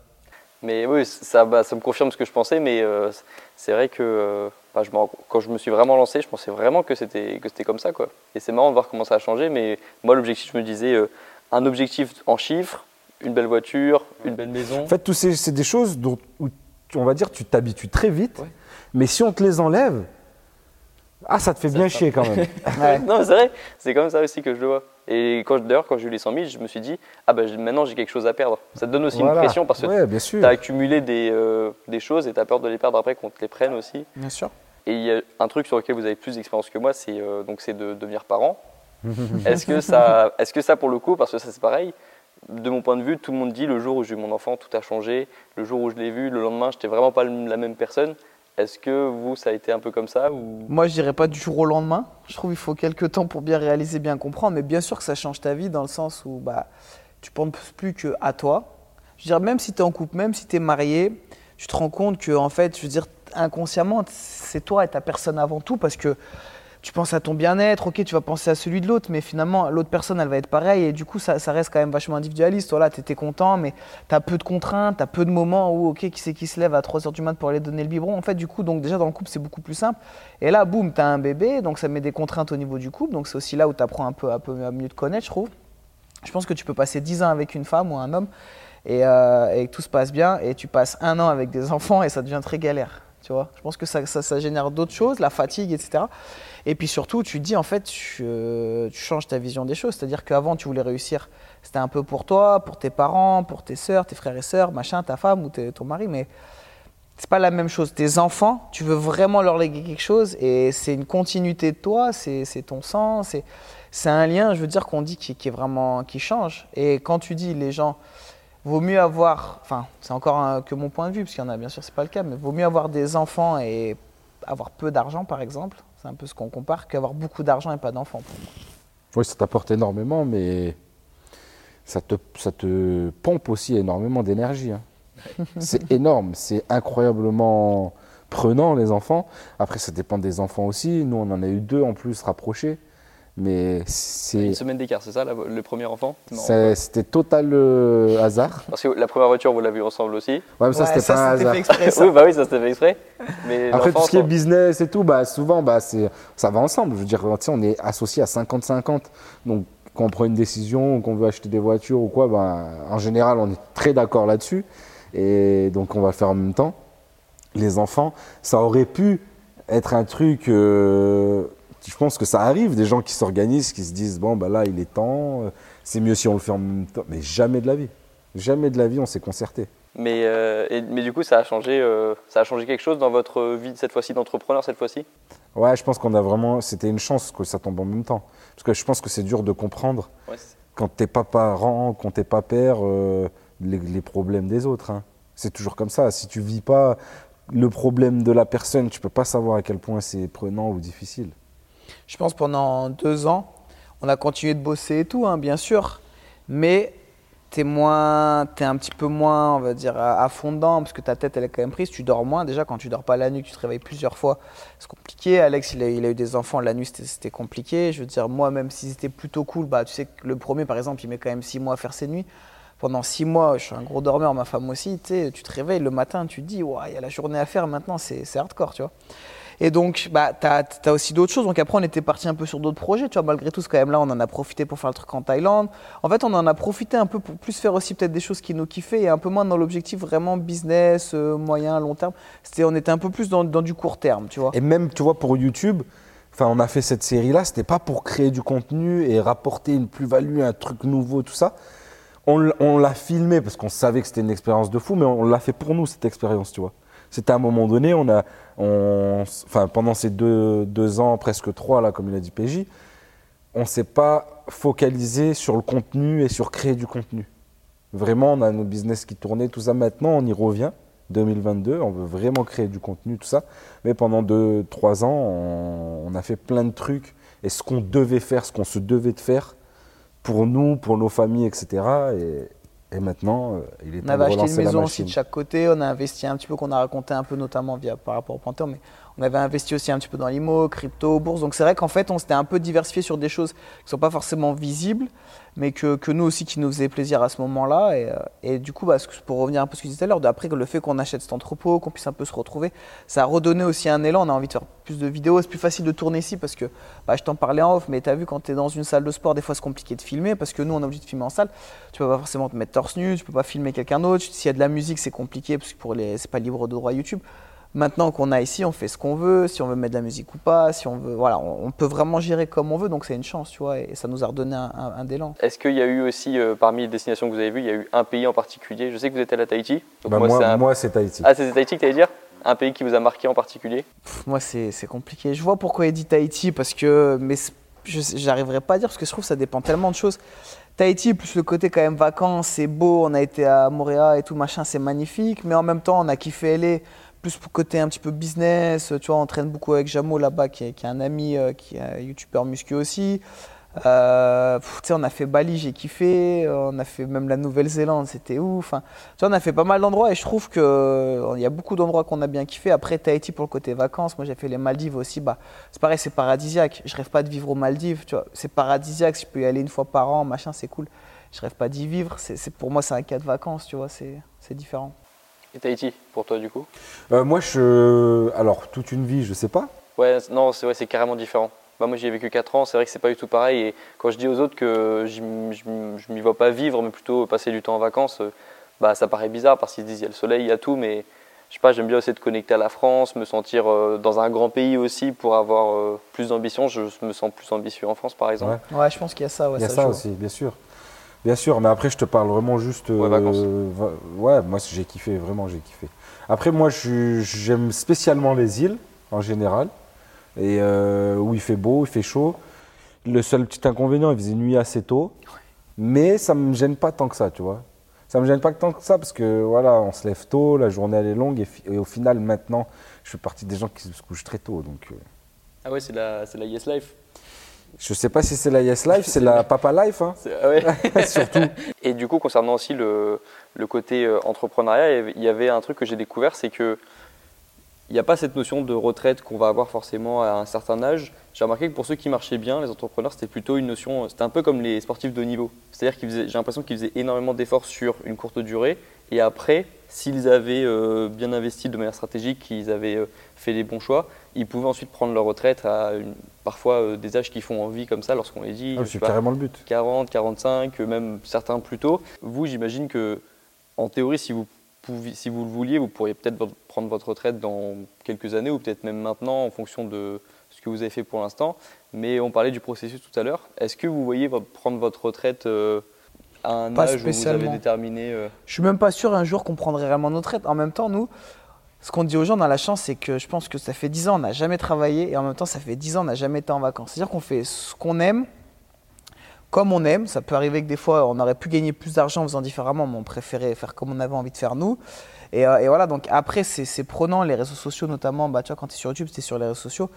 Mais oui, ça, bah, ça me confirme ce que je pensais, mais euh, c'est vrai que euh, bah, je quand je me suis vraiment lancé, je pensais vraiment que c'était que c'était comme ça. Quoi. Et c'est marrant de voir comment ça a changé, mais moi l'objectif, je me disais, euh, un objectif en chiffres, une belle voiture, une belle maison. En fait, tout ces- c'est des choses dont où tu- on va dire tu t'habitues très vite, Ouais. mais si on te les enlève, ah, ça te fait Ça bien chier quand même. (laughs) Ouais. non, c'est vrai, c'est comme ça aussi que je le vois. Et quand d'ailleurs, quand j'ai eu les 100 000, je me suis dit, ah bah j'ai- maintenant j'ai quelque chose à perdre. Ça te donne aussi Voilà. une pression parce que Ouais, tu as accumulé des, euh, des choses et tu as peur de les perdre après qu'on te les prenne aussi. Bien sûr. Et il y a un truc sur lequel vous avez plus d'expérience que moi, c'est euh, donc c'est de devenir parent. (laughs) est-ce que ça, est-ce que ça pour le coup, parce que ça c'est pareil, de mon point de vue, tout le monde dit le jour où j'ai eu mon enfant, tout a changé. Le jour où je l'ai vu, le lendemain, j'étais vraiment pas la même personne. Est-ce que vous, ça a été un peu comme ça Moi, je dirais pas du jour au lendemain. Je trouve qu'il faut quelques temps pour bien réaliser, bien comprendre. Mais bien sûr que ça change ta vie dans le sens où bah, tu penses plus que à toi. Je dire, même si tu es en couple, même si tu es marié, tu te rends compte que, en fait, je veux dire, inconsciemment, c'est toi et ta personne avant tout parce que tu penses à ton bien-être, ok, tu vas penser à celui de l'autre, mais finalement, l'autre personne, elle va être pareille, et du coup, ça, reste quand même vachement individualiste. Voilà, tu étais content, mais tu as peu de contraintes, tu as peu de moments où, ok, qui c'est qui se lève à 3h du mat pour aller donner le biberon En fait, du coup, donc déjà, dans le couple, c'est beaucoup plus simple. Et là, boum, tu as un bébé, donc ça met des contraintes au niveau du couple, donc c'est aussi là où tu apprends un peu, un peu à mieux te connaître, je trouve. Je pense que tu peux passer 10 ans avec une femme ou un homme, et, euh, et que tout se passe bien, et tu passes un an avec des (laughs) enfants, et ça devient très galère. Tu vois je pense que ça génère d'autres choses, la fatigue, etc. Et puis surtout, tu dis, en fait, tu, euh, tu changes ta vision des choses. C'est-à-dire qu'avant, tu voulais réussir, c'était un peu pour toi, pour tes parents, pour tes sœurs, tes frères et sœurs, machin, ta femme ou ton mari, mais c'est pas la même chose. Tes enfants, tu veux vraiment leur léguer quelque chose et c'est une continuité de toi, c'est ton sang, c'est un lien, je veux dire, qu'on dit qui, est vraiment qui change. Et quand tu dis les gens, vaut mieux avoir, enfin, c'est encore que mon point de vue, parce qu'il y en a bien sûr, c'est pas le cas, mais vaut mieux avoir des enfants et avoir peu d'argent, par exemple. C'est un peu ce qu'on compare qu'avoir beaucoup d'argent et pas d'enfants. pour moi. Oui, ça t'apporte énormément, mais ça te, ça te pompe aussi énormément d'énergie. hein. (laughs) c'est énorme, c'est incroyablement prenant, les enfants. Après, ça dépend des enfants aussi. Nous, on en a eu deux en plus rapprochés. Mais c'est, une semaine d'écart, c'est ça, la- le premier enfant c'était total euh, hasard. Parce que la première voiture, vous l'avez vu ensemble aussi. Ouais, mais ça, Ouais, c'était pas un c'était hasard. fait exprès, (laughs) ça. oui, bah oui, ça s'était fait exprès. Mais Après, tout ce qui est business et tout, bah, souvent, bah, c'est, ça va ensemble. Je veux dire, on est associés à 50-50. Donc, quand on prend une décision, qu'on veut acheter des voitures ou quoi, bah, en général, on est très d'accord là-dessus. Et donc, on va le faire en même temps. Les enfants, ça aurait pu être un truc. euh, je pense que ça arrive, des gens qui s'organisent, qui se disent bon, bah là, il est temps, euh, c'est mieux si on le fait en même temps. Mais jamais de la vie. Jamais de la vie, on s'est concerté. Mais, euh, et- mais du coup, ça a, changé, euh, ça a changé quelque chose dans votre vie cette fois-ci d'entrepreneur cette fois-ci? Ouais, je pense qu'on a vraiment. C'était une chance que ça tombe en même temps. Parce que je pense que c'est dur de comprendre Ouais, quand t'es pas parent, quand t'es pas père, euh, les, les problèmes des autres. hein. C'est toujours comme ça. Si tu vis pas le problème de la personne, tu peux pas savoir à quel point c'est prenant ou difficile. Je pense pendant deux ans, on a continué de bosser et tout, hein, bien sûr, mais t'es moins, t'es un petit peu moins, on va dire, à, à fond dedans, parce que ta tête, elle est quand même prise. Tu dors moins. Déjà, quand tu dors pas la nuit, tu te réveilles plusieurs fois, c'est compliqué. Alex, il a, eu des enfants la nuit, c'était- compliqué. Je veux dire, moi, même si c'était plutôt cool, bah, tu sais le premier, par exemple, il met quand même six mois à faire ses nuits. Pendant six mois, je suis un gros dormeur, ma femme aussi. Tu te réveilles le matin, tu te dis, ouais, il y a la journée à faire maintenant, c'est hardcore, tu vois. Et donc, bah, tu as, aussi d'autres choses. Donc après, on était parti un peu sur d'autres projets. Tu vois, malgré tout, quand même là, on en a profité pour faire le truc en Thaïlande. En fait, on en a profité un peu pour plus faire aussi peut-être des choses qui nous kiffaient et un peu moins dans l'objectif vraiment business, euh, moyen, long terme. C'était, on était un peu plus dans, dans du court terme, tu vois. Et même, tu vois, pour YouTube, enfin, on a fait cette série-là, c'était pas pour créer du contenu et rapporter une plus-value, un truc nouveau, tout ça. On l'a filmé parce qu'on savait que c'était une expérience de fou, mais on l'a fait pour nous, cette expérience, tu vois. C'était à un moment donné, on a, enfin, pendant ces deux, deux ans, presque trois, là, comme il a dit PJ, on s'est pas focalisé sur le contenu et sur créer du contenu. Vraiment, on a nos business qui tournaient, tout ça. Maintenant, on y revient, 2022, on veut vraiment créer du contenu, tout ça. Mais pendant deux, trois ans, on, a fait plein de trucs. Et ce qu'on devait faire, ce qu'on se devait de faire, pour nous, pour nos familles, etc. Et, et maintenant, euh, il est On temps avait de acheté relancer une la maison aussi machine. de chaque côté, on a investi un petit peu, qu'on a raconté un peu notamment via, par rapport au Panthéon, mais On avait investi aussi un petit peu dans l'IMO, crypto, bourse. Donc c'est vrai qu'en fait, on s'était un peu diversifié sur des choses qui ne sont pas forcément visibles, mais que, nous aussi qui nous faisait plaisir à ce moment-là. Et, euh, du coup, bah, pour revenir un peu à ce que je disais tout à l'heure, après le fait qu'on achète cet entrepôt, qu'on puisse un peu se retrouver, ça a redonné aussi un élan. On a envie de faire plus de vidéos. C'est plus facile de tourner ici parce que bah, je t'en parlais en off, mais tu as vu quand tu es dans une salle de sport, des fois c'est compliqué de filmer parce que nous on est obligé de filmer en salle. Tu peux pas forcément te mettre torse nu, tu peux pas filmer quelqu'un d'autre. S'il y a de la musique, c'est compliqué parce que pour les, pas libre de droit YouTube. Maintenant qu'on a ici, on fait ce qu'on veut, si on veut mettre de la musique ou pas, si on veut, voilà, on, peut vraiment gérer comme on veut, donc c'est une chance, tu vois, et ça nous a redonné un, un, élan. Est-ce qu'il y a eu aussi, euh, parmi les destinations que vous avez vues, il y a eu un pays en particulier? Je sais que vous êtes allé à Tahiti. Bah moi, c'est Tahiti. Ah, c'est Tahiti que tu allais dire? Un pays qui vous a marqué en particulier? Moi, c'est compliqué. Je vois pourquoi il dit Tahiti, parce que, mais je n'arriverai pas à dire, parce que je trouve que ça dépend tellement de choses. Tahiti, plus le côté quand même vacances, c'est beau, on a été à Montréal et tout, machin, c'est magnifique, mais en même temps, on a kiffé LA plus pour côté un petit peu business. Tu vois, on traîne beaucoup avec Jamo là-bas, qui, est, un ami, euh, qui est youtubeur muscu aussi. Euh, on a fait Bali, j'ai kiffé. On a fait même la Nouvelle-Zélande, c'était ouf. Enfin, tu vois, on a fait pas mal d'endroits et je trouve qu'il euh, y a beaucoup d'endroits qu'on a bien kiffé. Après, Tahiti pour le côté vacances. Moi, j'ai fait les Maldives aussi. Bah, c'est pareil, c'est paradisiaque. Je rêve pas de vivre aux Maldives. Tu vois, c'est paradisiaque. Si je peux y aller une fois par an, machin, c'est cool. Je rêve pas d'y vivre. C'est, pour moi, c'est un cas de vacances. Tu vois, c'est différent. Et Tahiti, pour toi, du coup euh, Moi, je. Alors, toute une vie, je sais pas. Ouais, non, c'est, c'est carrément différent. Bah, moi, j'y ai vécu 4 ans, c'est vrai que c'est pas du tout pareil. Et quand je dis aux autres que je ne m'y vois pas vivre, mais plutôt passer du temps en vacances, euh, bah, ça paraît bizarre parce qu'ils disent il y a le soleil, il y a tout, mais je sais pas, j'aime bien aussi être connecté à la France, me sentir euh, dans un grand pays aussi pour avoir plus d'ambition. Je me sens plus ambitieux en France, par exemple. Ouais, je pense qu'il y a ça. il y a ça, aussi, bien sûr. Bien sûr, mais après, je te parle vraiment juste. Ouais, vacances. Euh, ouais, moi, j'ai kiffé, vraiment, j'ai kiffé. Après, moi, j'aime spécialement les îles, en général, et euh, où il fait beau, il fait chaud. Le seul petit inconvénient, il faisait nuit assez tôt, mais ça me gêne pas tant que ça, tu vois. Ça me gêne pas tant que ça, parce que voilà, on se lève tôt, la journée, elle est longue, et, au final, maintenant, je fais partie des gens qui se couchent très tôt, donc. Euh. Ah ouais, c'est la, la Yes Life. Je ne sais pas si c'est la Yes Life, c'est la Papa Life. Hein. Ouais. (laughs) Surtout. Et du coup, concernant aussi le, le côté euh, entrepreneuriat, il y avait un truc que j'ai découvert, c'est que il n'y a pas cette notion de retraite qu'on va avoir forcément à un certain âge. J'ai remarqué que pour ceux qui marchaient bien, les entrepreneurs, c'était plutôt une notion, c'était un peu comme les sportifs de haut niveau. C'est-à-dire qu'ils j'ai l'impression qu'ils faisaient énormément d'efforts sur une courte durée, et après, s'ils avaient euh, bien investi de manière stratégique, qu'ils avaient euh, fait les bons choix, ils pouvaient ensuite prendre leur retraite à parfois euh, des âges qui font envie comme ça lorsqu'on les dit. Ah, c'est carrément le but. 40, 45, même certains plus tôt. Vous, j'imagine que, en théorie, si vous, si vous le vouliez, vous pourriez peut-être prendre votre retraite dans quelques années ou peut-être même maintenant en fonction de ce que vous avez fait pour l'instant. Mais on parlait du processus tout à l'heure. Est-ce que vous voyez prendre votre retraite à un âge où vous avez déterminé euh... Je suis même pas sûr un jour qu'on prendrait vraiment notre retraite. En même temps, nous, ce qu'on dit aux gens, dans la chance, c'est que je pense que ça fait 10 ans, on n'a jamais travaillé et en même temps, ça fait 10 ans, on n'a jamais été en vacances. C'est-à-dire qu'on fait ce qu'on aime, comme on aime. Ça peut arriver que des fois, on aurait pu gagner plus d'argent en faisant différemment, mais on préférait faire comme on avait envie de faire nous. Et, euh, voilà, donc après, c'est prenant, les réseaux sociaux notamment. Bah, tu vois, quand tu es sur YouTube, tu es sur les réseaux sociaux.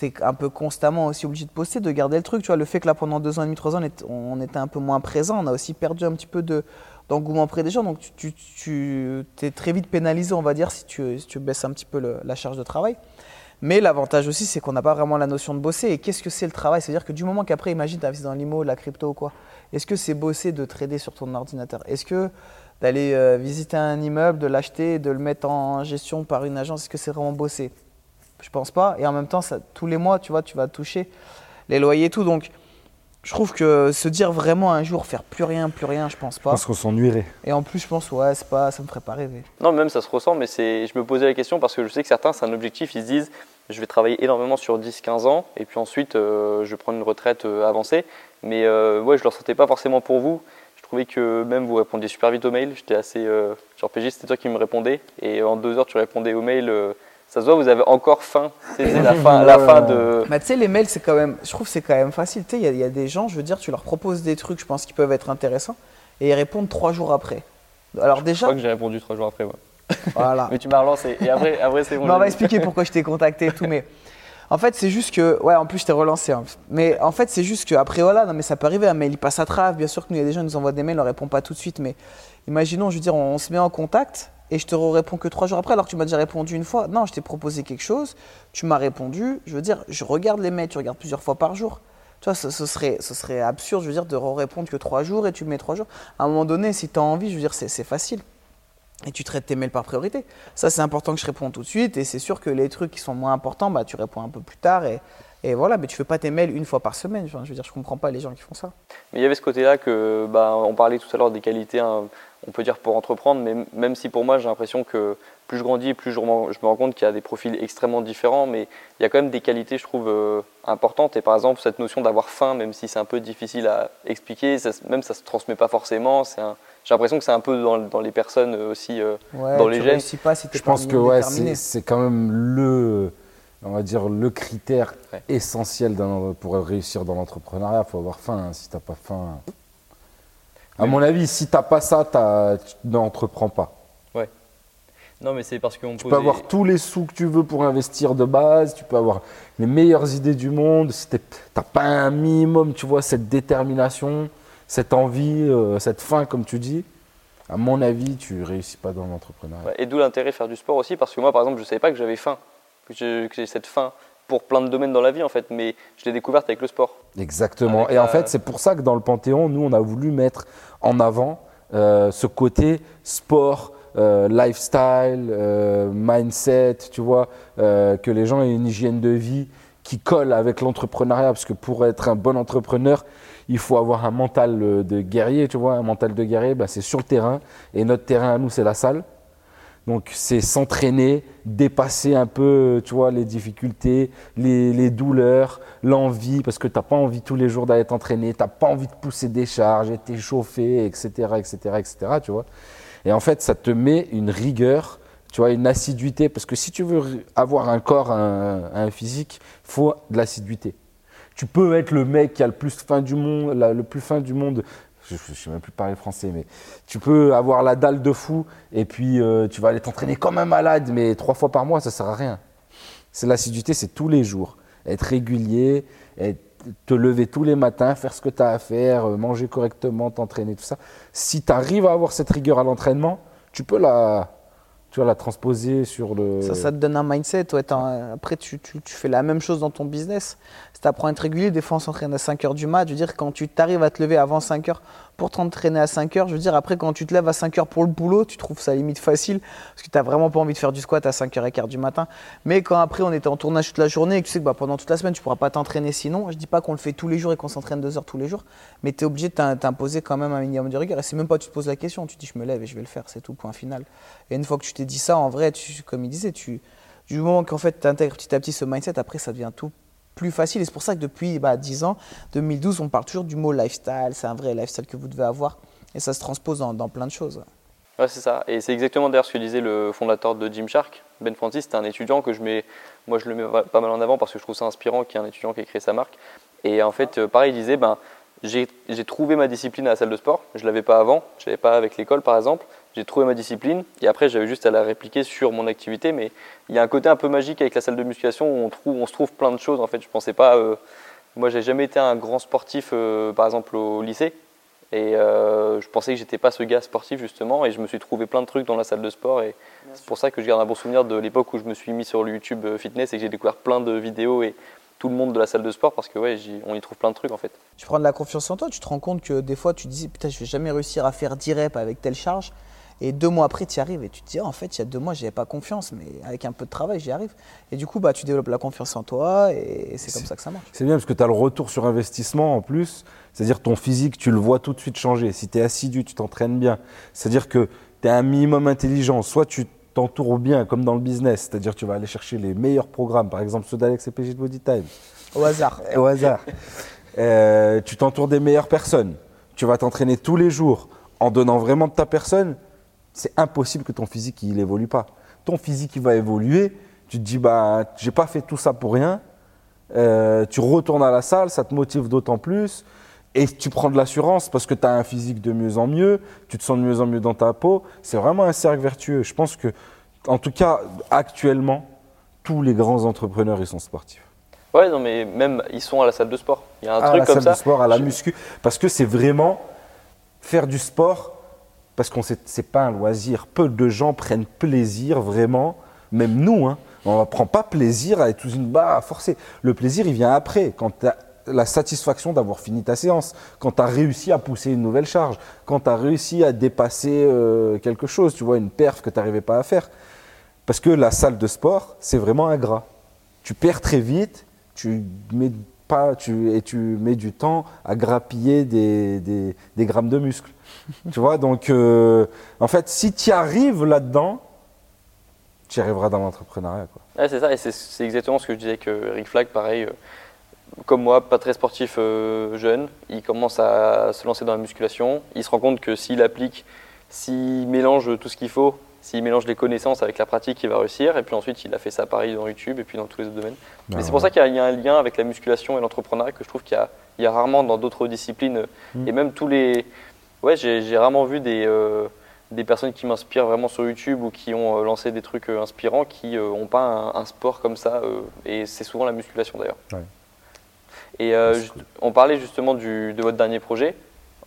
Tu es un peu constamment aussi obligé de poster, de garder le truc. Tu vois, le fait que là, pendant deux ans et demi, trois ans, on était un peu moins présent, on a aussi perdu un petit peu de, d'engouement près des gens. Donc tu, es très vite pénalisé, on va dire, si tu, baisses un petit peu la charge de travail. Mais l'avantage aussi, c'est qu'on n'a pas vraiment la notion de bosser. Et qu'est-ce que c'est le travail? C'est-à-dire que du moment qu'après, imagine, tu as dans l'IMO, la crypto ou quoi, est-ce que c'est bosser de trader sur ton ordinateur? Est-ce que d'aller euh, visiter un immeuble, de l'acheter, de le mettre en gestion par une agence, est-ce que c'est vraiment bosser? Je pense pas. Et en même temps, ça, tous les mois, tu vois, tu vas toucher les loyers et tout. Donc, je trouve que se dire vraiment un jour faire plus rien, plus rien, je pense pas. Parce qu'on s'ennuierait. Et en plus, je pense, ouais, c'est pas, ça me ferait pas rêver. Non, même ça se ressent, mais c'est, je me posais la question parce que je sais que certains, c'est un objectif, ils se disent, je vais travailler énormément sur 10-15 ans, et puis ensuite, euh, je vais prendre une retraite euh, avancée. Mais euh, ouais, je ne le ressentais pas forcément pour vous. Je trouvais que même vous répondiez super vite aux mails. J'étais assez. genre PG, c'était toi qui me répondais. Et en deux heures, tu répondais aux mails ça se voit, vous avez encore faim. C'est la (laughs) fin, la fin de. Bah, tu sais, les mails, c'est quand même. Je trouve que c'est quand même facile. Tu sais, il y, a des gens, je veux dire, tu leur proposes des trucs, je pense, qui peuvent être intéressants, et ils répondent trois jours après. Alors déjà. Je crois que j'ai répondu trois jours après, moi. Voilà. (laughs) mais tu m'as relancé. Et après, après c'est (laughs) bon. on va expliquer pourquoi je t'ai contacté et tout, mais. En fait, c'est juste que. Ouais, en plus, je t'ai relancé. Hein. Mais en fait, c'est juste que. Après, voilà, non, mais ça peut arriver. Un mail, il passe à trave. Bien sûr que nous, il y a des gens qui nous envoient des mails, on ne répond pas tout de suite. Mais imaginons, je veux dire, on se met en contact et je te réponds que trois jours après alors que tu m'as déjà répondu une fois. Non, je t'ai proposé quelque chose, tu m'as répondu. Je veux dire, je regarde les mails, tu regardes plusieurs fois par jour. Tu vois, ce, serait, ce serait absurde, je veux dire, de répondre que trois jours et tu mets trois jours. À un moment donné, si tu as envie, je veux dire, c'est facile. Et tu traites tes mails par priorité. Ça, c'est important que je réponde tout de suite. Et c'est sûr que les trucs qui sont moins importants, bah, tu réponds un peu plus tard. Et, voilà, mais tu fais pas tes mails une fois par semaine. je veux dire, je comprends pas les gens qui font ça. Mais il y avait ce côté-là que, bah, on parlait tout à l'heure des qualités, hein, on peut dire pour entreprendre, mais même si pour moi j'ai l'impression que plus je grandis, plus je, me rends compte qu'il y a des profils extrêmement différents, mais il y a quand même des qualités, je trouve, euh, importantes. Et par exemple, cette notion d'avoir faim, même si c'est un peu difficile à expliquer, même ça se transmet pas forcément. C'est j'ai l'impression que c'est un peu dans, les personnes aussi, euh, dans les gènes. Pas si je pense que ouais, c'est quand même le on va dire, le critère essentiel pour réussir dans l'entrepreneuriat. Il faut avoir faim. Hein. Si tu n'as pas faim. À mon avis, si tu n'as pas ça, tu n'entreprends pas. Ouais. Non, mais c'est parce qu'on Tu peux avoir tous les sous que tu veux pour investir de base, tu peux avoir les meilleures idées du monde. Si tu n'as pas un minimum, tu vois, cette détermination, cette envie, euh, cette faim, comme tu dis, à mon avis, tu réussis pas dans l'entrepreneuriat. et d'où l'intérêt de faire du sport aussi, parce que moi, par exemple, je ne savais pas que j'avais faim que j'ai cette faim pour plein de domaines dans la vie en fait, mais je l'ai découverte avec le sport. Exactement. et en fait, c'est pour ça que dans le Panthéon, nous, on a voulu mettre en avant euh, ce côté sport, euh, lifestyle, euh, mindset, tu vois, que les gens aient une hygiène de vie qui colle avec l'entrepreneuriat, parce que pour être un bon entrepreneur, il faut avoir un mental de guerrier, tu vois, un mental de guerrier, bah, c'est sur le terrain, et notre terrain à nous, c'est la salle. Donc c'est s'entraîner, dépasser un peu, tu vois, les difficultés, les, douleurs, l'envie, parce que tu n'as pas envie tous les jours d'aller t'entraîner, tu n'as pas envie de pousser des charges, t'échauffer, etc., etc., etc., tu vois. Et en fait, ça te met une rigueur, tu vois, une assiduité, parce que si tu veux avoir un corps, un, physique, il faut de l'assiduité. Tu peux être le mec qui a le plus fin du monde, le plus fin du monde je ne sais même plus parler français, mais tu peux avoir la dalle de fou et puis euh, tu vas aller t'entraîner comme un malade, mais trois fois par mois, ça ne sert à rien. C'est l'assiduité, c'est tous les jours. Être régulier, te lever tous les matins, faire ce que tu as à faire, euh, manger correctement, t'entraîner, tout ça. Si tu arrives à avoir cette rigueur à l'entraînement, tu peux la, tu vas la transposer sur le. Ça, ça te donne un mindset. après, tu, tu, tu, fais la même chose dans ton business. Si tu apprends à être régulier, des fois on s'entraîne à 5 h du mat. Je veux dire, quand tu t'arrives à te lever avant 5 h pour t'entraîner à 5 heures, je veux dire, après, quand tu te lèves à 5 heures pour le boulot, tu trouves ça limite facile parce que tu n'as vraiment pas envie de faire du squat à 5 h 15 du matin. Mais quand après, on était en tournage toute la journée et que tu sais que bah, pendant toute la semaine, tu pourras pas t'entraîner sinon, je dis pas qu'on le fait tous les jours et qu'on s'entraîne 2 heures tous les jours, mais tu es obligé de t'imposer quand même un minimum de rigueur. Et c'est même pas tu te poses la question, tu te dis, je me lève et je vais le faire, c'est tout, point final. Et une fois que tu t'es dit ça, en vrai, tu, comme il disait, tu, du moment qu'en fait tu intègres petit à petit ce mindset, après, ça devient tout plus facile. Et c'est pour ça que depuis bah, 10 ans, 2012, on parle toujours du mot lifestyle. C'est un vrai lifestyle que vous devez avoir. Et ça se transpose dans, plein de choses. C'est ça. Et c'est exactement d'ailleurs ce que disait le fondateur de Gymshark, Ben Francis. C'est un étudiant que je mets, moi je le mets pas mal en avant parce que je trouve ça inspirant qu'il y ait un étudiant qui ait créé sa marque. Et en fait, euh, pareil, il disait, ben, j'ai trouvé ma discipline à la salle de sport. Je ne l'avais pas avant, je ne l'avais pas avec l'école par exemple. J'ai trouvé ma discipline et après j'avais juste à la répliquer sur mon activité. Mais il y a un côté un peu magique avec la salle de musculation où on, trouve, on se trouve plein de choses. En fait, je pensais pas. Euh, moi, j'ai jamais été un grand sportif, euh, par exemple au lycée. Et euh, je pensais que j'étais pas ce gars sportif justement, et je me suis trouvé plein de trucs dans la salle de sport, et c'est pour ça que je garde un bon souvenir de l'époque où je me suis mis sur le YouTube fitness et que j'ai découvert plein de vidéos et tout le monde de la salle de sport parce que ouais, on y trouve plein de trucs en fait. Tu prends de la confiance en toi, tu te rends compte que des fois tu te dis putain je vais jamais réussir à faire 10 reps avec telle charge, et deux mois après, tu y arrives et tu te dis, oh, en fait, il y a deux mois, je n'avais pas confiance, mais avec un peu de travail, j'y arrive. Et du coup, bah, tu développes la confiance en toi et c'est comme ça que ça marche. C'est bien parce que tu as le retour sur investissement en plus. C'est-à-dire ton physique, tu le vois tout de suite changer. Si tu es assidu, tu t'entraînes bien. C'est-à-dire que tu es un minimum intelligent. Soit tu t'entoures bien, comme dans le business, c'est-à-dire tu vas aller chercher les meilleurs programmes, par exemple ceux d'Alex et PJ de Body Time. Au hasard. (laughs) Au hasard. Euh, tu t'entoures des meilleures personnes. Tu vas t'entraîner tous les jours en donnant vraiment de ta personne c'est impossible que ton physique il évolue pas. Ton physique il va évoluer. Tu te dis bah j'ai pas fait tout ça pour rien. Euh, tu retournes à la salle, ça te motive d'autant plus. Et tu prends de l'assurance parce que tu as un physique de mieux en mieux, tu te sens de mieux en mieux dans ta peau. C'est vraiment un cercle vertueux. Je pense que, en tout cas, actuellement, tous les grands entrepreneurs, ils sont sportifs. Ouais, non, mais même ils sont à la salle de sport. Il y a un truc comme ça. À la salle de sport, à la muscu. Parce que c'est vraiment faire du sport parce qu'on c'est pas un loisir. Peu de gens prennent plaisir vraiment, même nous, hein, on ne prend pas plaisir à être sous une barre à forcer. Le plaisir, il vient après, quand tu as la satisfaction d'avoir fini ta séance, quand tu as réussi à pousser une nouvelle charge, quand tu as réussi à dépasser euh, quelque chose, tu vois, une perf que tu n'arrivais pas à faire. Parce que la salle de sport, c'est vraiment ingrat. Tu perds très vite, tu mets pas, tu, et tu mets du temps à grappiller des, des- des grammes de muscles. (laughs) tu vois, donc euh, en fait, si tu y arrives là-dedans, tu y arriveras dans l'entrepreneuriat. Ouais, c'est ça, et c'est- c'est exactement ce que je disais avec euh, Rick Flag, pareil. euh, comme moi, pas très sportif euh, jeune, il commence à se lancer dans la musculation. Il se rend compte que s'il applique, s'il mélange tout ce qu'il faut, s'il mélange les connaissances avec la pratique, il va réussir. Et puis ensuite, il a fait ça pareil dans YouTube et puis dans tous les autres domaines. Mais Ah c'est pour ça qu'il y, a- il y a un lien avec la musculation et l'entrepreneuriat que je trouve qu'il y y a rarement dans d'autres disciplines. Mm. Et même tous les. Ouais, j'ai rarement vu des, euh, des personnes qui m'inspirent vraiment sur YouTube ou qui ont euh, lancé des trucs euh, inspirants qui n'ont pas un, un sport comme ça. et c'est souvent la musculation d'ailleurs. Ouais. Et cool. on parlait justement du, de votre dernier projet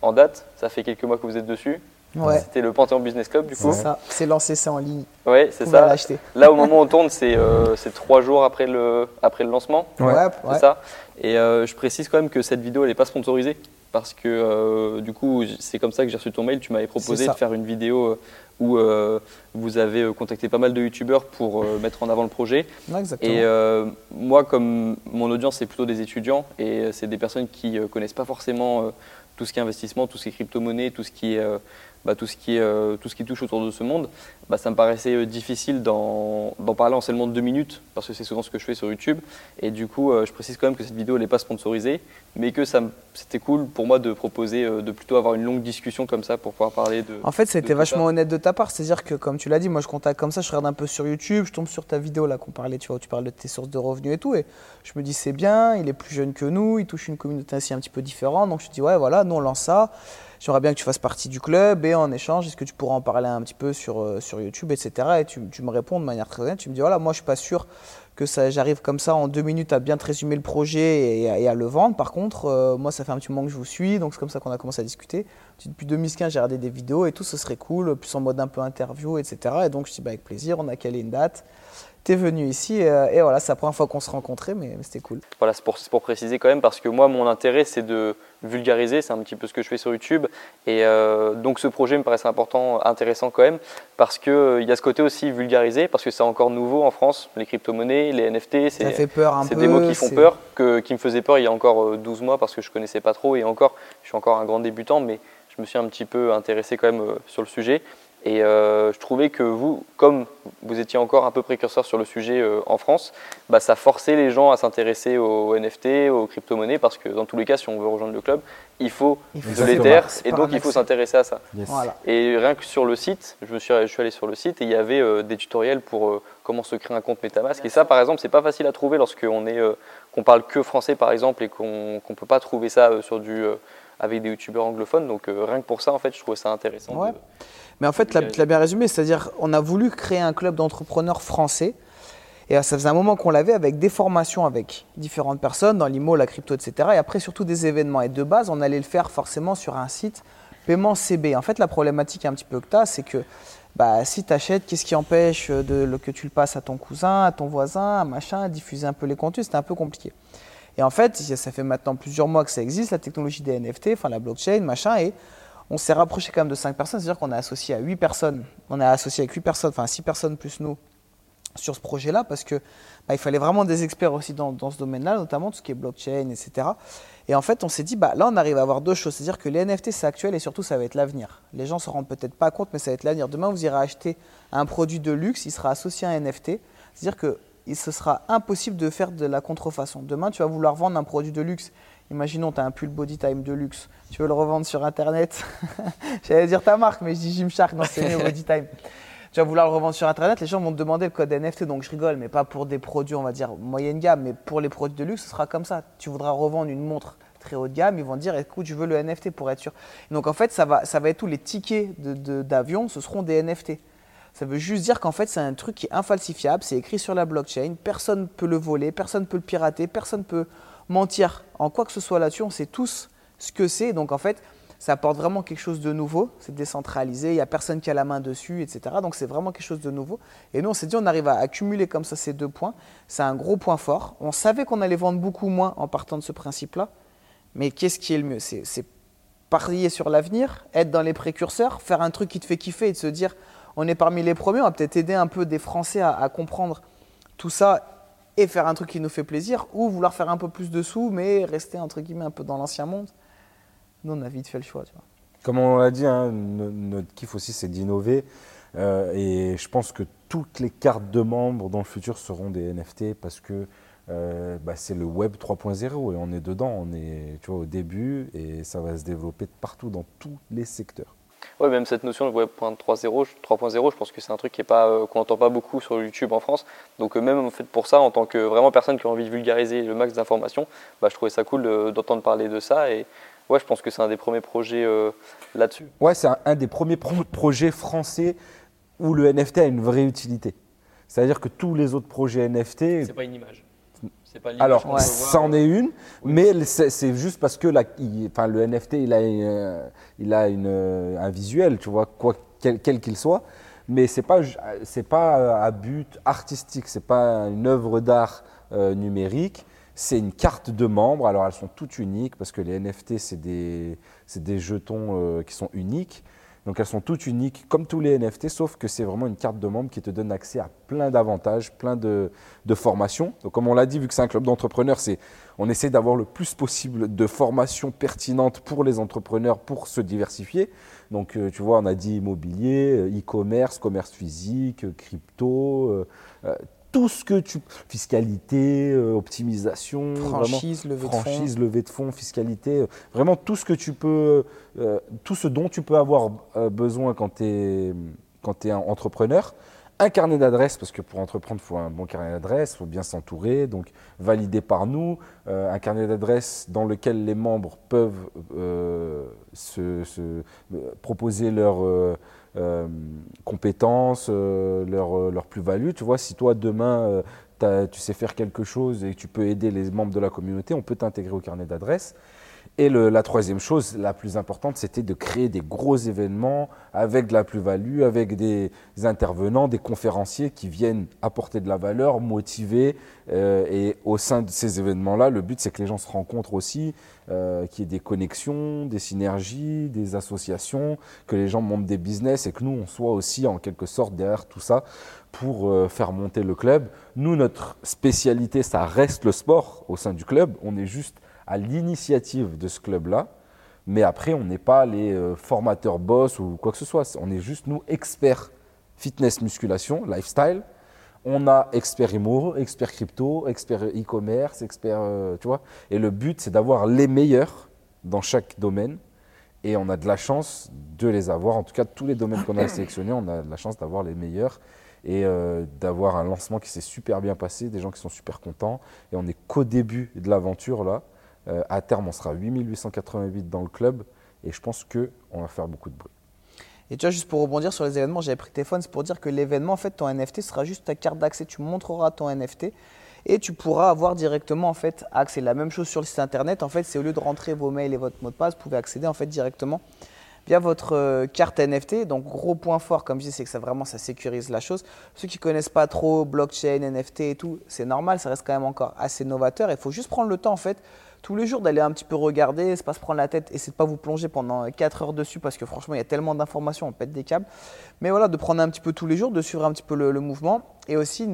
en date. Ça fait quelques mois que vous êtes dessus. Ouais, C'était le Panthéon Business Club du coup. c'est ça. C'est lancé ça en ligne. Ouais, Vous c'est ça. l'acheter. Là, au moment où on tourne, c'est euh, c'est trois jours après le, après le lancement. Ouais. ouais. C'est ça. Et euh, je précise quand même que cette vidéo, elle n'est pas sponsorisée. Parce que euh, du coup, c'est comme ça que j'ai reçu ton mail. Tu m'avais proposé C'est de faire une vidéo euh, où vous avez contacté pas mal de youtubeurs pour mettre en avant le projet. Exactement. Et moi, comme mon audience, c'est plutôt des étudiants et c'est des personnes qui ne connaissent pas forcément tout ce qui est investissement, tout ce qui est crypto-monnaie, tout ce qui est. bah, tout, ce qui est, euh, tout ce qui touche autour de ce monde, bah, ça me paraissait euh, difficile d'en parler en seulement deux minutes, parce que c'est souvent ce que je fais sur YouTube. Et du coup, euh, je précise quand même que cette vidéo n'est pas sponsorisée, mais que c'était cool pour moi de proposer, euh, de plutôt avoir une longue discussion comme ça pour pouvoir parler de. En fait, c'était vachement ça. honnête de ta part. C'est-à-dire que, comme tu l'as dit, moi, je contacte comme ça, je regarde un peu sur YouTube, je tombe sur ta vidéo là qu'on parlait, tu vois, où tu parles de tes sources de revenus et tout. Et je me dis, c'est bien, il est plus jeune que nous, il touche une communauté ainsi un petit peu différente. Donc, je te dis, ouais, voilà, nous, on lance ça. J'aimerais bien que tu fasses partie du club et en échange, est-ce que tu pourras en parler un petit peu sur, euh, sur YouTube, etc. Et tu, me réponds de manière très honnête. Tu me dis, voilà, moi, je suis pas sûr que ça, j'arrive comme ça en deux minutes à bien te résumer le projet et, à- le vendre. Par contre, euh, moi, ça fait un petit moment que je vous suis, donc c'est comme ça qu'on a commencé à discuter. Depuis 2015, j'ai regardé des vidéos et tout, ce serait cool, plus en mode un peu interview, etc. Et donc, je dis, bah, avec plaisir, on a calé une date. T'es venu ici et, euh, et voilà, c'est la première fois qu'on se rencontrait, mais, mais c'était cool. Voilà, c'est pour, préciser quand même, parce que moi, mon intérêt, c'est de vulgariser, c'est un petit peu ce que je fais sur YouTube. Et euh, donc, ce projet me paraissait important, intéressant quand même, parce qu'il y a ce côté aussi vulgarisé, parce que c'est encore nouveau en France, les crypto-monnaies, les NFT, Ça c'est fait peur un peu. c'est des mots qui font peur, que, qui me faisaient peur il y a encore euh, 12 mois, parce que je connaissais pas trop, et encore, je suis encore un grand débutant, mais je me suis un petit peu intéressé quand même euh, sur le sujet. Et euh, je trouvais que vous, comme vous étiez encore un peu précurseur sur le sujet euh, en France, bah, ça forçait les gens à s'intéresser aux NFT, aux crypto-monnaies, parce que dans tous les cas, si on veut rejoindre le club, il faut Il faut de l'Ether, et donc il faut s'intéresser à ça. Yes. Voilà. Et rien que sur le site, je, me suis, je suis allé sur le site et il y avait euh, des tutoriels pour euh, comment se créer un compte MetaMask. Et ça, par exemple, c'est pas facile à trouver lorsqu'on est, euh, qu'on parle que français, par exemple, et qu'on qu'on peut pas trouver ça euh, sur du, euh, avec des youtubeurs anglophones. Donc euh, rien que pour ça, en fait, je trouvais ça intéressant. Ouais. de- Mais en fait, tu l'as- bien résumé, c'est-à-dire on a voulu créer un club d'entrepreneurs français. Et euh, ça faisait un moment qu'on l'avait avec des formations avec différentes personnes dans l'IMO, la crypto, etc. Et après, surtout des événements. Et de base, on allait le faire forcément sur un site paiement CB. En fait, la problématique un petit peu que tu as, c'est que bah, si tu achètes, qu'est-ce qui empêche de, le- que tu le passes à ton cousin, à ton voisin, à machin, à diffuser un peu les contenus C'était un peu compliqué. Et en fait, ça fait maintenant plusieurs mois que ça existe, la technologie des NFT, enfin la blockchain, machin, et on s'est rapproché quand même de 5 personnes, c'est-à-dire qu'on est associé à 8 personnes. On est associé avec 8 personnes, enfin 6 personnes plus nous sur ce projet-là, parce que bah, il fallait vraiment des experts aussi dans, ce domaine-là, notamment tout ce qui est blockchain, etc. Et en fait, on s'est dit, bah, là, on arrive à avoir deux choses, c'est-à-dire que les NFT, c'est actuel et surtout, ça va être l'avenir. Les gens ne s'en rendent peut-être pas compte, mais ça va être l'avenir. Demain, vous irez acheter un produit de luxe, il sera associé à un NFT, c'est-à-dire que il- ce sera impossible de faire de la contrefaçon. Demain, tu vas vouloir vendre un produit de luxe. Imaginons, tu as un pull body time de luxe. Tu veux le revendre sur Internet? (laughs) J'allais dire ta marque, mais je dis Gymshark. Non, c'est body time. Tu vas vouloir le revendre sur Internet. Les gens vont te demander le code NFT. Donc, je rigole, mais pas pour des produits, on va dire, moyenne gamme. Mais pour les produits de luxe, ce sera comme ça. Tu voudras revendre une montre très haut gamme. Ils vont te dire, écoute, je veux le NFT pour être sûr. Donc, en fait, ça va, ça va être tous les tickets d'avion, ce seront des NFT. Ça veut juste dire qu'en fait, c'est un truc qui est infalsifiable, c'est écrit sur la blockchain, personne ne peut le voler, personne ne peut le pirater, personne ne peut mentir en quoi que ce soit là-dessus, on sait tous ce que c'est. Donc en fait, Ça apporte vraiment quelque chose de nouveau. C'est décentralisé, il n'y a personne qui a la main dessus, etc. Donc c'est vraiment quelque chose de nouveau. Et nous, on s'est dit, on arrive à accumuler comme ça ces deux points. C'est un gros point fort. On savait qu'on allait vendre beaucoup moins en partant de ce principe-là. Mais qu'est-ce qui est le mieux? C'est parier sur l'avenir, être dans les précurseurs, faire un truc qui te fait kiffer et de se dire, on est parmi les premiers, on va peut-être aider un peu des Français à, comprendre tout ça et faire un truc qui nous fait plaisir, ou vouloir faire un peu plus de sous, mais rester entre guillemets un peu dans l'ancien monde. Nous, on a vite fait le choix. Comme on l'a dit, hein, no- notre kiff aussi, c'est d'innover. Euh, et je pense que toutes les cartes de membres dans le futur seront des NFT parce que euh, bah, c'est le web 3.0 et on est dedans, on est au début et ça va se développer partout dans tous les secteurs. Ouais, même cette notion de Web 3.0, je 3.0, je pense que c'est un truc qui est pas, euh, qu'on n'entend pas beaucoup sur YouTube en France. Donc euh, même en fait pour ça, en tant que vraiment personne qui a envie de vulgariser le max d'informations, bah, je trouvais ça cool de- d'entendre parler de ça. Et ouais, je pense que c'est un des premiers projets euh, là-dessus. Ouais, c'est un, un des premiers pro- projets français où le NFT a une vraie utilité. C'est-à-dire que tous les autres projets NFT, pas une image. C'est pas Alors, peut ça en est une, mais c'est c'est juste parce que la- il- enfin, le NFT, il a, une- il a une, un visuel, tu vois, quoi, quel quel qu'il soit. Mais c'est pas, ju- c'est pas à but artistique, c'est pas une œuvre d'art euh, numérique. C'est une carte de membre. Alors, elles sont toutes uniques parce que les NFT, c'est des, c'est des jetons euh, qui sont uniques. Donc elles sont toutes uniques comme tous les NFT, sauf que c'est vraiment une carte de membre qui te donne accès à plein d'avantages, plein de, formations. Donc comme on l'a dit, vu que c'est un club d'entrepreneurs, on essaie d'avoir le plus possible de formations pertinentes pour les entrepreneurs pour se diversifier. Donc euh, tu vois, on a dit immobilier, euh, e-commerce, commerce physique, euh, crypto, tout ce que tu fiscalité, euh, optimisation, vraiment Franchise, levée de fonds. franchise, levée de fonds, fiscalité, euh, vraiment tout ce que tu peux, euh, tout ce dont tu peux avoir euh, besoin quand tu es, quand es un entrepreneur. Un carnet d'adresses, parce que pour entreprendre, il faut un bon carnet d'adresses, il faut bien s'entourer, donc validé par nous. Euh, un carnet d'adresses dans lequel les membres peuvent euh, se, se- proposer leurs euh, compétences, euh, leur, euh, leur plus-value. Tu vois, si toi, demain, tu sais faire quelque chose et tu peux aider les membres de la communauté, on peut t'intégrer au carnet d'adresses. Et la troisième chose, la plus importante, c'était de créer des gros événements avec de la plus-value, avec des intervenants, des conférenciers qui viennent apporter de la valeur, motiver. euh, et au sein de ces événements-là, le but, c'est que les gens se rencontrent aussi, euh, qu'il y ait des connexions, des synergies, des associations, que les gens montent des business et que nous, on soit aussi en quelque sorte derrière tout ça pour euh, faire monter le club. Nous, notre spécialité, ça reste le sport au sein du club. On est juste à l'initiative de ce club-là. Mais après, on n'est pas les euh, formateurs boss ou quoi que ce soit. On est juste, nous, experts fitness, musculation, lifestyle. On a expert IMO, expert crypto, expert e-commerce, expert, euh, tu vois. Et le but, c'est d'avoir les meilleurs dans chaque domaine. Et on a de la chance de les avoir. En tout cas, tous les domaines qu'on a sélectionnés, on a de la chance d'avoir les meilleurs et euh, d'avoir un lancement qui s'est super bien passé, des gens qui sont super contents. Et on n'est qu'au début de l'aventure là. Euh, à terme, on sera 8888 dans le club et je pense qu'on va faire beaucoup de bruit. Et tu vois, juste pour rebondir sur les événements, j'avais pris téléphone, c'est pour dire que l'événement, en fait, ton NFT sera juste ta carte d'accès. Tu montreras ton NFT et tu pourras avoir directement, en fait, accès. La même chose sur le site internet, en fait, c'est au lieu de rentrer vos mails et votre mot de passe, vous pouvez accéder, en fait, directement via votre euh, carte NFT. Donc, gros point fort, comme je dis, c'est que ça vraiment, ça sécurise la chose. Ceux qui connaissent pas trop blockchain, NFT et tout, c'est normal, ça reste quand même encore assez novateur. Il faut juste prendre le temps, en fait, tous les jours d'aller un petit peu regarder, c'est pas se prendre la tête et c'est de pas vous plonger pendant 4 heures dessus parce que franchement il y a tellement d'informations, on pète des câbles. Mais voilà, de prendre un petit peu tous les jours, de suivre un petit peu le, mouvement. Et aussi,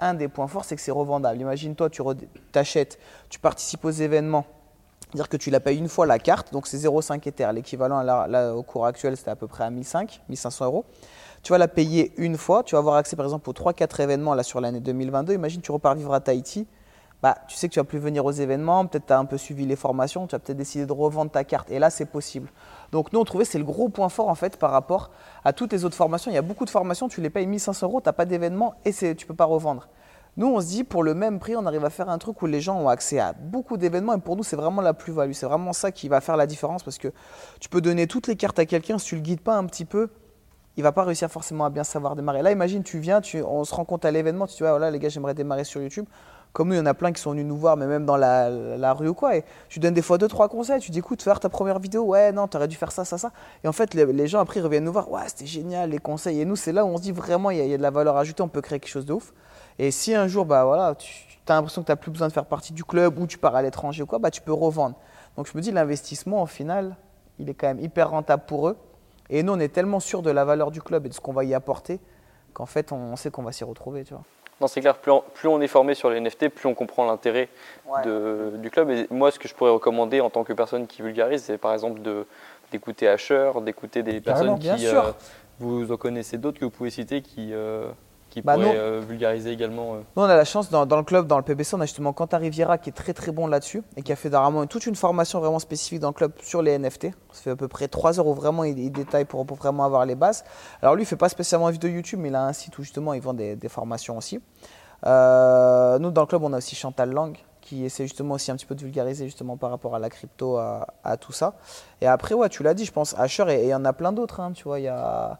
un des points forts, c'est que c'est revendable. Imagine-toi, tu t'achètes, tu participes aux événements, dire que tu la payes une fois la carte, donc c'est 0,5 Ether. L'équivalent au cours actuel, c'était à peu près à 1005, 1500 euros. Tu vas la payer une fois, tu vas avoir accès par exemple aux 3-4 événements là sur l'année 2022. Imagine, tu repars vivre à Tahiti bah, tu sais que tu vas plus venir aux événements, peut-être tu as un peu suivi les formations, tu as peut-être décidé de revendre ta carte. Et là, c'est possible. Donc nous, on trouvait c'est le gros point fort en fait par rapport à toutes les autres formations. Il y a beaucoup de formations, tu les payes 1500 euros, tu n'as pas d'événement et tu ne peux pas revendre. Nous, on se dit, pour le même prix, on arrive à faire un truc où les gens ont accès à beaucoup d'événements et pour nous, c'est vraiment la plus-value. C'est vraiment ça qui va faire la différence parce que tu peux donner toutes les cartes à quelqu'un, si tu le guides pas un petit peu, il va pas réussir forcément à bien savoir démarrer. Là, imagine, tu viens, on se rend compte à l'événement, tu dis, ouais, voilà, les gars, j'aimerais démarrer sur YouTube. Comme nous, il y en a plein qui sont venus nous voir, mais même dans la, rue ou quoi. Et tu donnes des fois deux, trois conseils. Tu dis, écoute, faire ta première vidéo, ouais, non, t'aurais dû faire ça, ça, ça. Et en fait, les, gens après ils reviennent nous voir, ouais, c'était génial, les conseils. Et nous, c'est là où on se dit vraiment, il y, a- il y a de la valeur ajoutée, on peut créer quelque chose de ouf. Et si un jour, bah voilà, tu as l'impression que tu n'as plus besoin de faire partie du club ou tu pars à l'étranger ou quoi, bah tu peux revendre. Donc je me dis, l'investissement, au final, il est quand même hyper rentable pour eux. Et nous, on est tellement sûr de la valeur du club et de ce qu'on va y apporter qu'en fait, on sait qu'on va s'y retrouver, tu vois. Non, c'est clair, plus on, plus on est formé sur les NFT, plus on comprend l'intérêt Ouais. du club. Et moi, ce que je pourrais recommander en tant que personne qui vulgarise, c'est par exemple de- d'écouter Asher, d'écouter des Carrément. personnes Bien qui. sûr. euh, vous en connaissez d'autres que vous pouvez citer qui, euh, qui Bah, pourraient nous- euh, vulgariser également. euh. Nous, on a la chance, dans, dans le club, dans le PBC, on a justement Quentin Riviera qui est très très bon là-dessus et qui a fait vraiment toute une formation vraiment spécifique dans le club sur les NFT. Ça fait à peu près 3 heures où vraiment il, il détaille pour, pour vraiment avoir les bases. Alors lui, il fait pas spécialement une vidéo YouTube, mais il a un site où justement il vend des, des formations aussi. Euh, nous, dans le club, on a aussi Chantal Lang qui essaie justement aussi un petit peu de vulgariser justement par rapport à la crypto, à, à tout ça. Et après, ouais, tu l'as dit, je pense, Asher, et et il y en a plein d'autres, hein, tu vois, il y a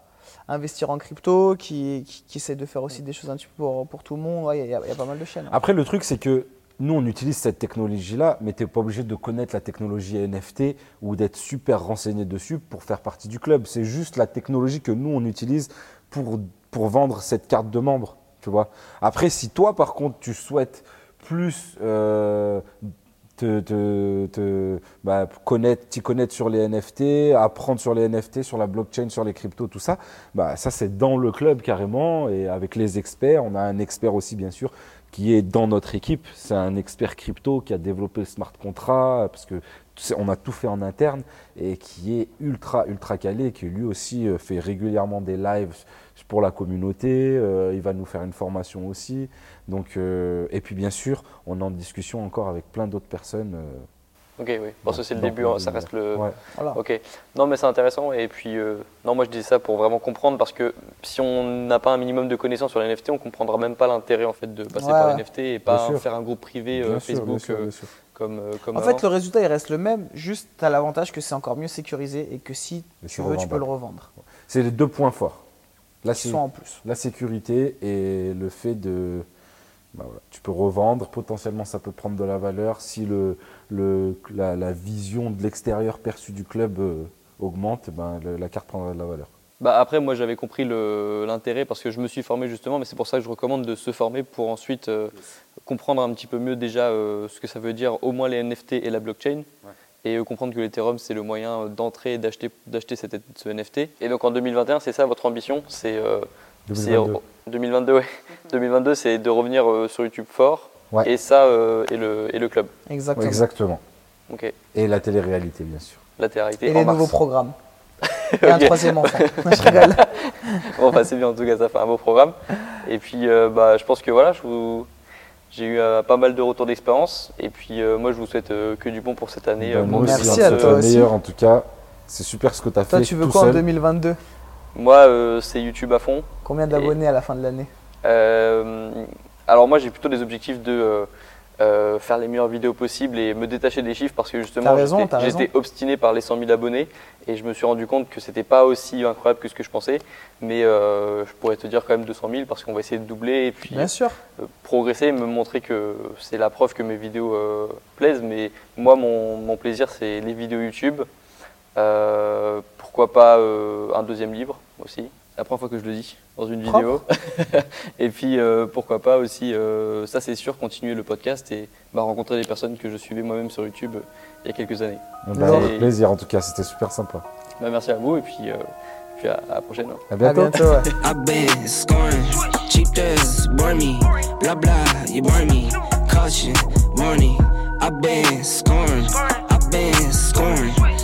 investir en crypto, qui, qui, qui essaie de faire aussi des choses un petit peu pour, pour tout le monde. Ouais, Il y, a- il y a pas mal de chaînes. hein. Après, le truc, c'est que nous, on utilise cette technologie-là, mais tu n'es pas obligé de connaître la technologie NFT ou d'être super renseigné dessus pour faire partie du club. C'est juste la technologie que nous, on utilise pour, pour vendre cette carte de membre. Tu vois Après, si toi, par contre, tu souhaites plus euh, te, bah, connaître, t'y connaître sur les NFT, apprendre sur les NFT, sur la blockchain, sur les cryptos, tout ça, bah, ça c'est dans le club carrément et avec les experts. On a un expert aussi bien sûr qui est dans notre équipe. C'est un expert crypto qui a développé le smart contract parce que on a tout fait en interne et qui est ultra ultra calé, qui lui aussi euh, fait régulièrement des lives pour la communauté. euh, il va nous faire une formation aussi. Donc euh, et puis bien sûr, on est en discussion encore avec plein d'autres personnes. euh, Ok, oui. Parce que c'est le début, hein, ça reste le. Ouais. Voilà. Ok. Non, mais c'est intéressant. Et puis, euh, non, moi je disais ça pour vraiment comprendre parce que si on n'a pas un minimum de connaissances sur les NFT, on comprendra même pas l'intérêt en fait de passer Ouais, par les NFT et pas faire un groupe privé euh, Bien sûr, Facebook bien sûr, bien sûr. comme euh, comme En avant. fait, le résultat, il reste le même, juste tu as l'avantage que c'est encore mieux sécurisé et que si Et tu veux, tu peux le revendre. C'est les deux points forts. La, Qui sé- sont en plus. la sécurité et le fait de. bah voilà, tu peux revendre, potentiellement ça peut prendre de la valeur si le, le, la, la vision de l'extérieur perçue du club euh, augmente, ben, le- la carte prendra de la valeur. Bah après, moi j'avais compris le- l'intérêt parce que je me suis formé justement, mais c'est pour ça que je recommande de se former pour ensuite euh, comprendre un petit peu mieux déjà euh, ce que ça veut dire au moins les NFT et la blockchain. Et euh, comprendre que l'Ethereum c'est le moyen euh, d'entrer et d'acheter d'acheter cet- ce NFT. Et donc en 2021, c'est ça votre ambition C'est euh, c'est- 2022. 2022, ouais. (laughs) 2022, c'est de revenir euh, sur YouTube fort. Ouais. Et ça, euh, et, le, et le club. Exactement. Exactement. Ok. Et la télé-réalité, bien sûr. La télé-réalité Et en les mars. nouveaux programmes. (laughs) Et un troisième enfant. (laughs) je rigole. Bon, bah, c'est bien, en tout cas, ça fait un beau programme. Et puis, euh, bah, je pense que voilà, je vous- j'ai eu euh, pas mal de retours d'expérience. Et puis, euh, moi, je vous souhaite euh, que du bon pour cette année. Ben, euh, nous Merci à toi aussi. meilleur en tout cas. C'est super ce que tu as fait. Toi, tu veux tout quoi en seul. 2022 Moi, euh, c'est YouTube à fond. Combien d'abonnés à la fin de l'année? Euh, alors, moi, j'ai plutôt des objectifs de euh, faire les meilleures vidéos possibles et me détacher des chiffres parce que justement, j'étais- obstiné par les 100 000 abonnés et je me suis rendu compte que c'était pas aussi incroyable que ce que je pensais. Mais euh, je pourrais te dire quand même 200 000 parce qu'on va essayer de doubler et puis Bien sûr. euh, progresser, me montrer que c'est la preuve que mes vidéos euh, plaisent. Mais moi, mon, mon plaisir, c'est les vidéos YouTube. Euh, pourquoi pas euh, un deuxième livre aussi la première fois que je le dis dans une vidéo. (laughs) et puis euh, pourquoi pas aussi, euh, ça c'est sûr, continuer le podcast et bah, rencontrer des personnes que je suivais moi-même sur YouTube euh, il y a quelques années. Ben, Non. avec plaisir en tout cas, c'était super sympa. Bah, merci à vous et puis, euh, puis à, à la prochaine. À À bientôt. bientôt. ouais.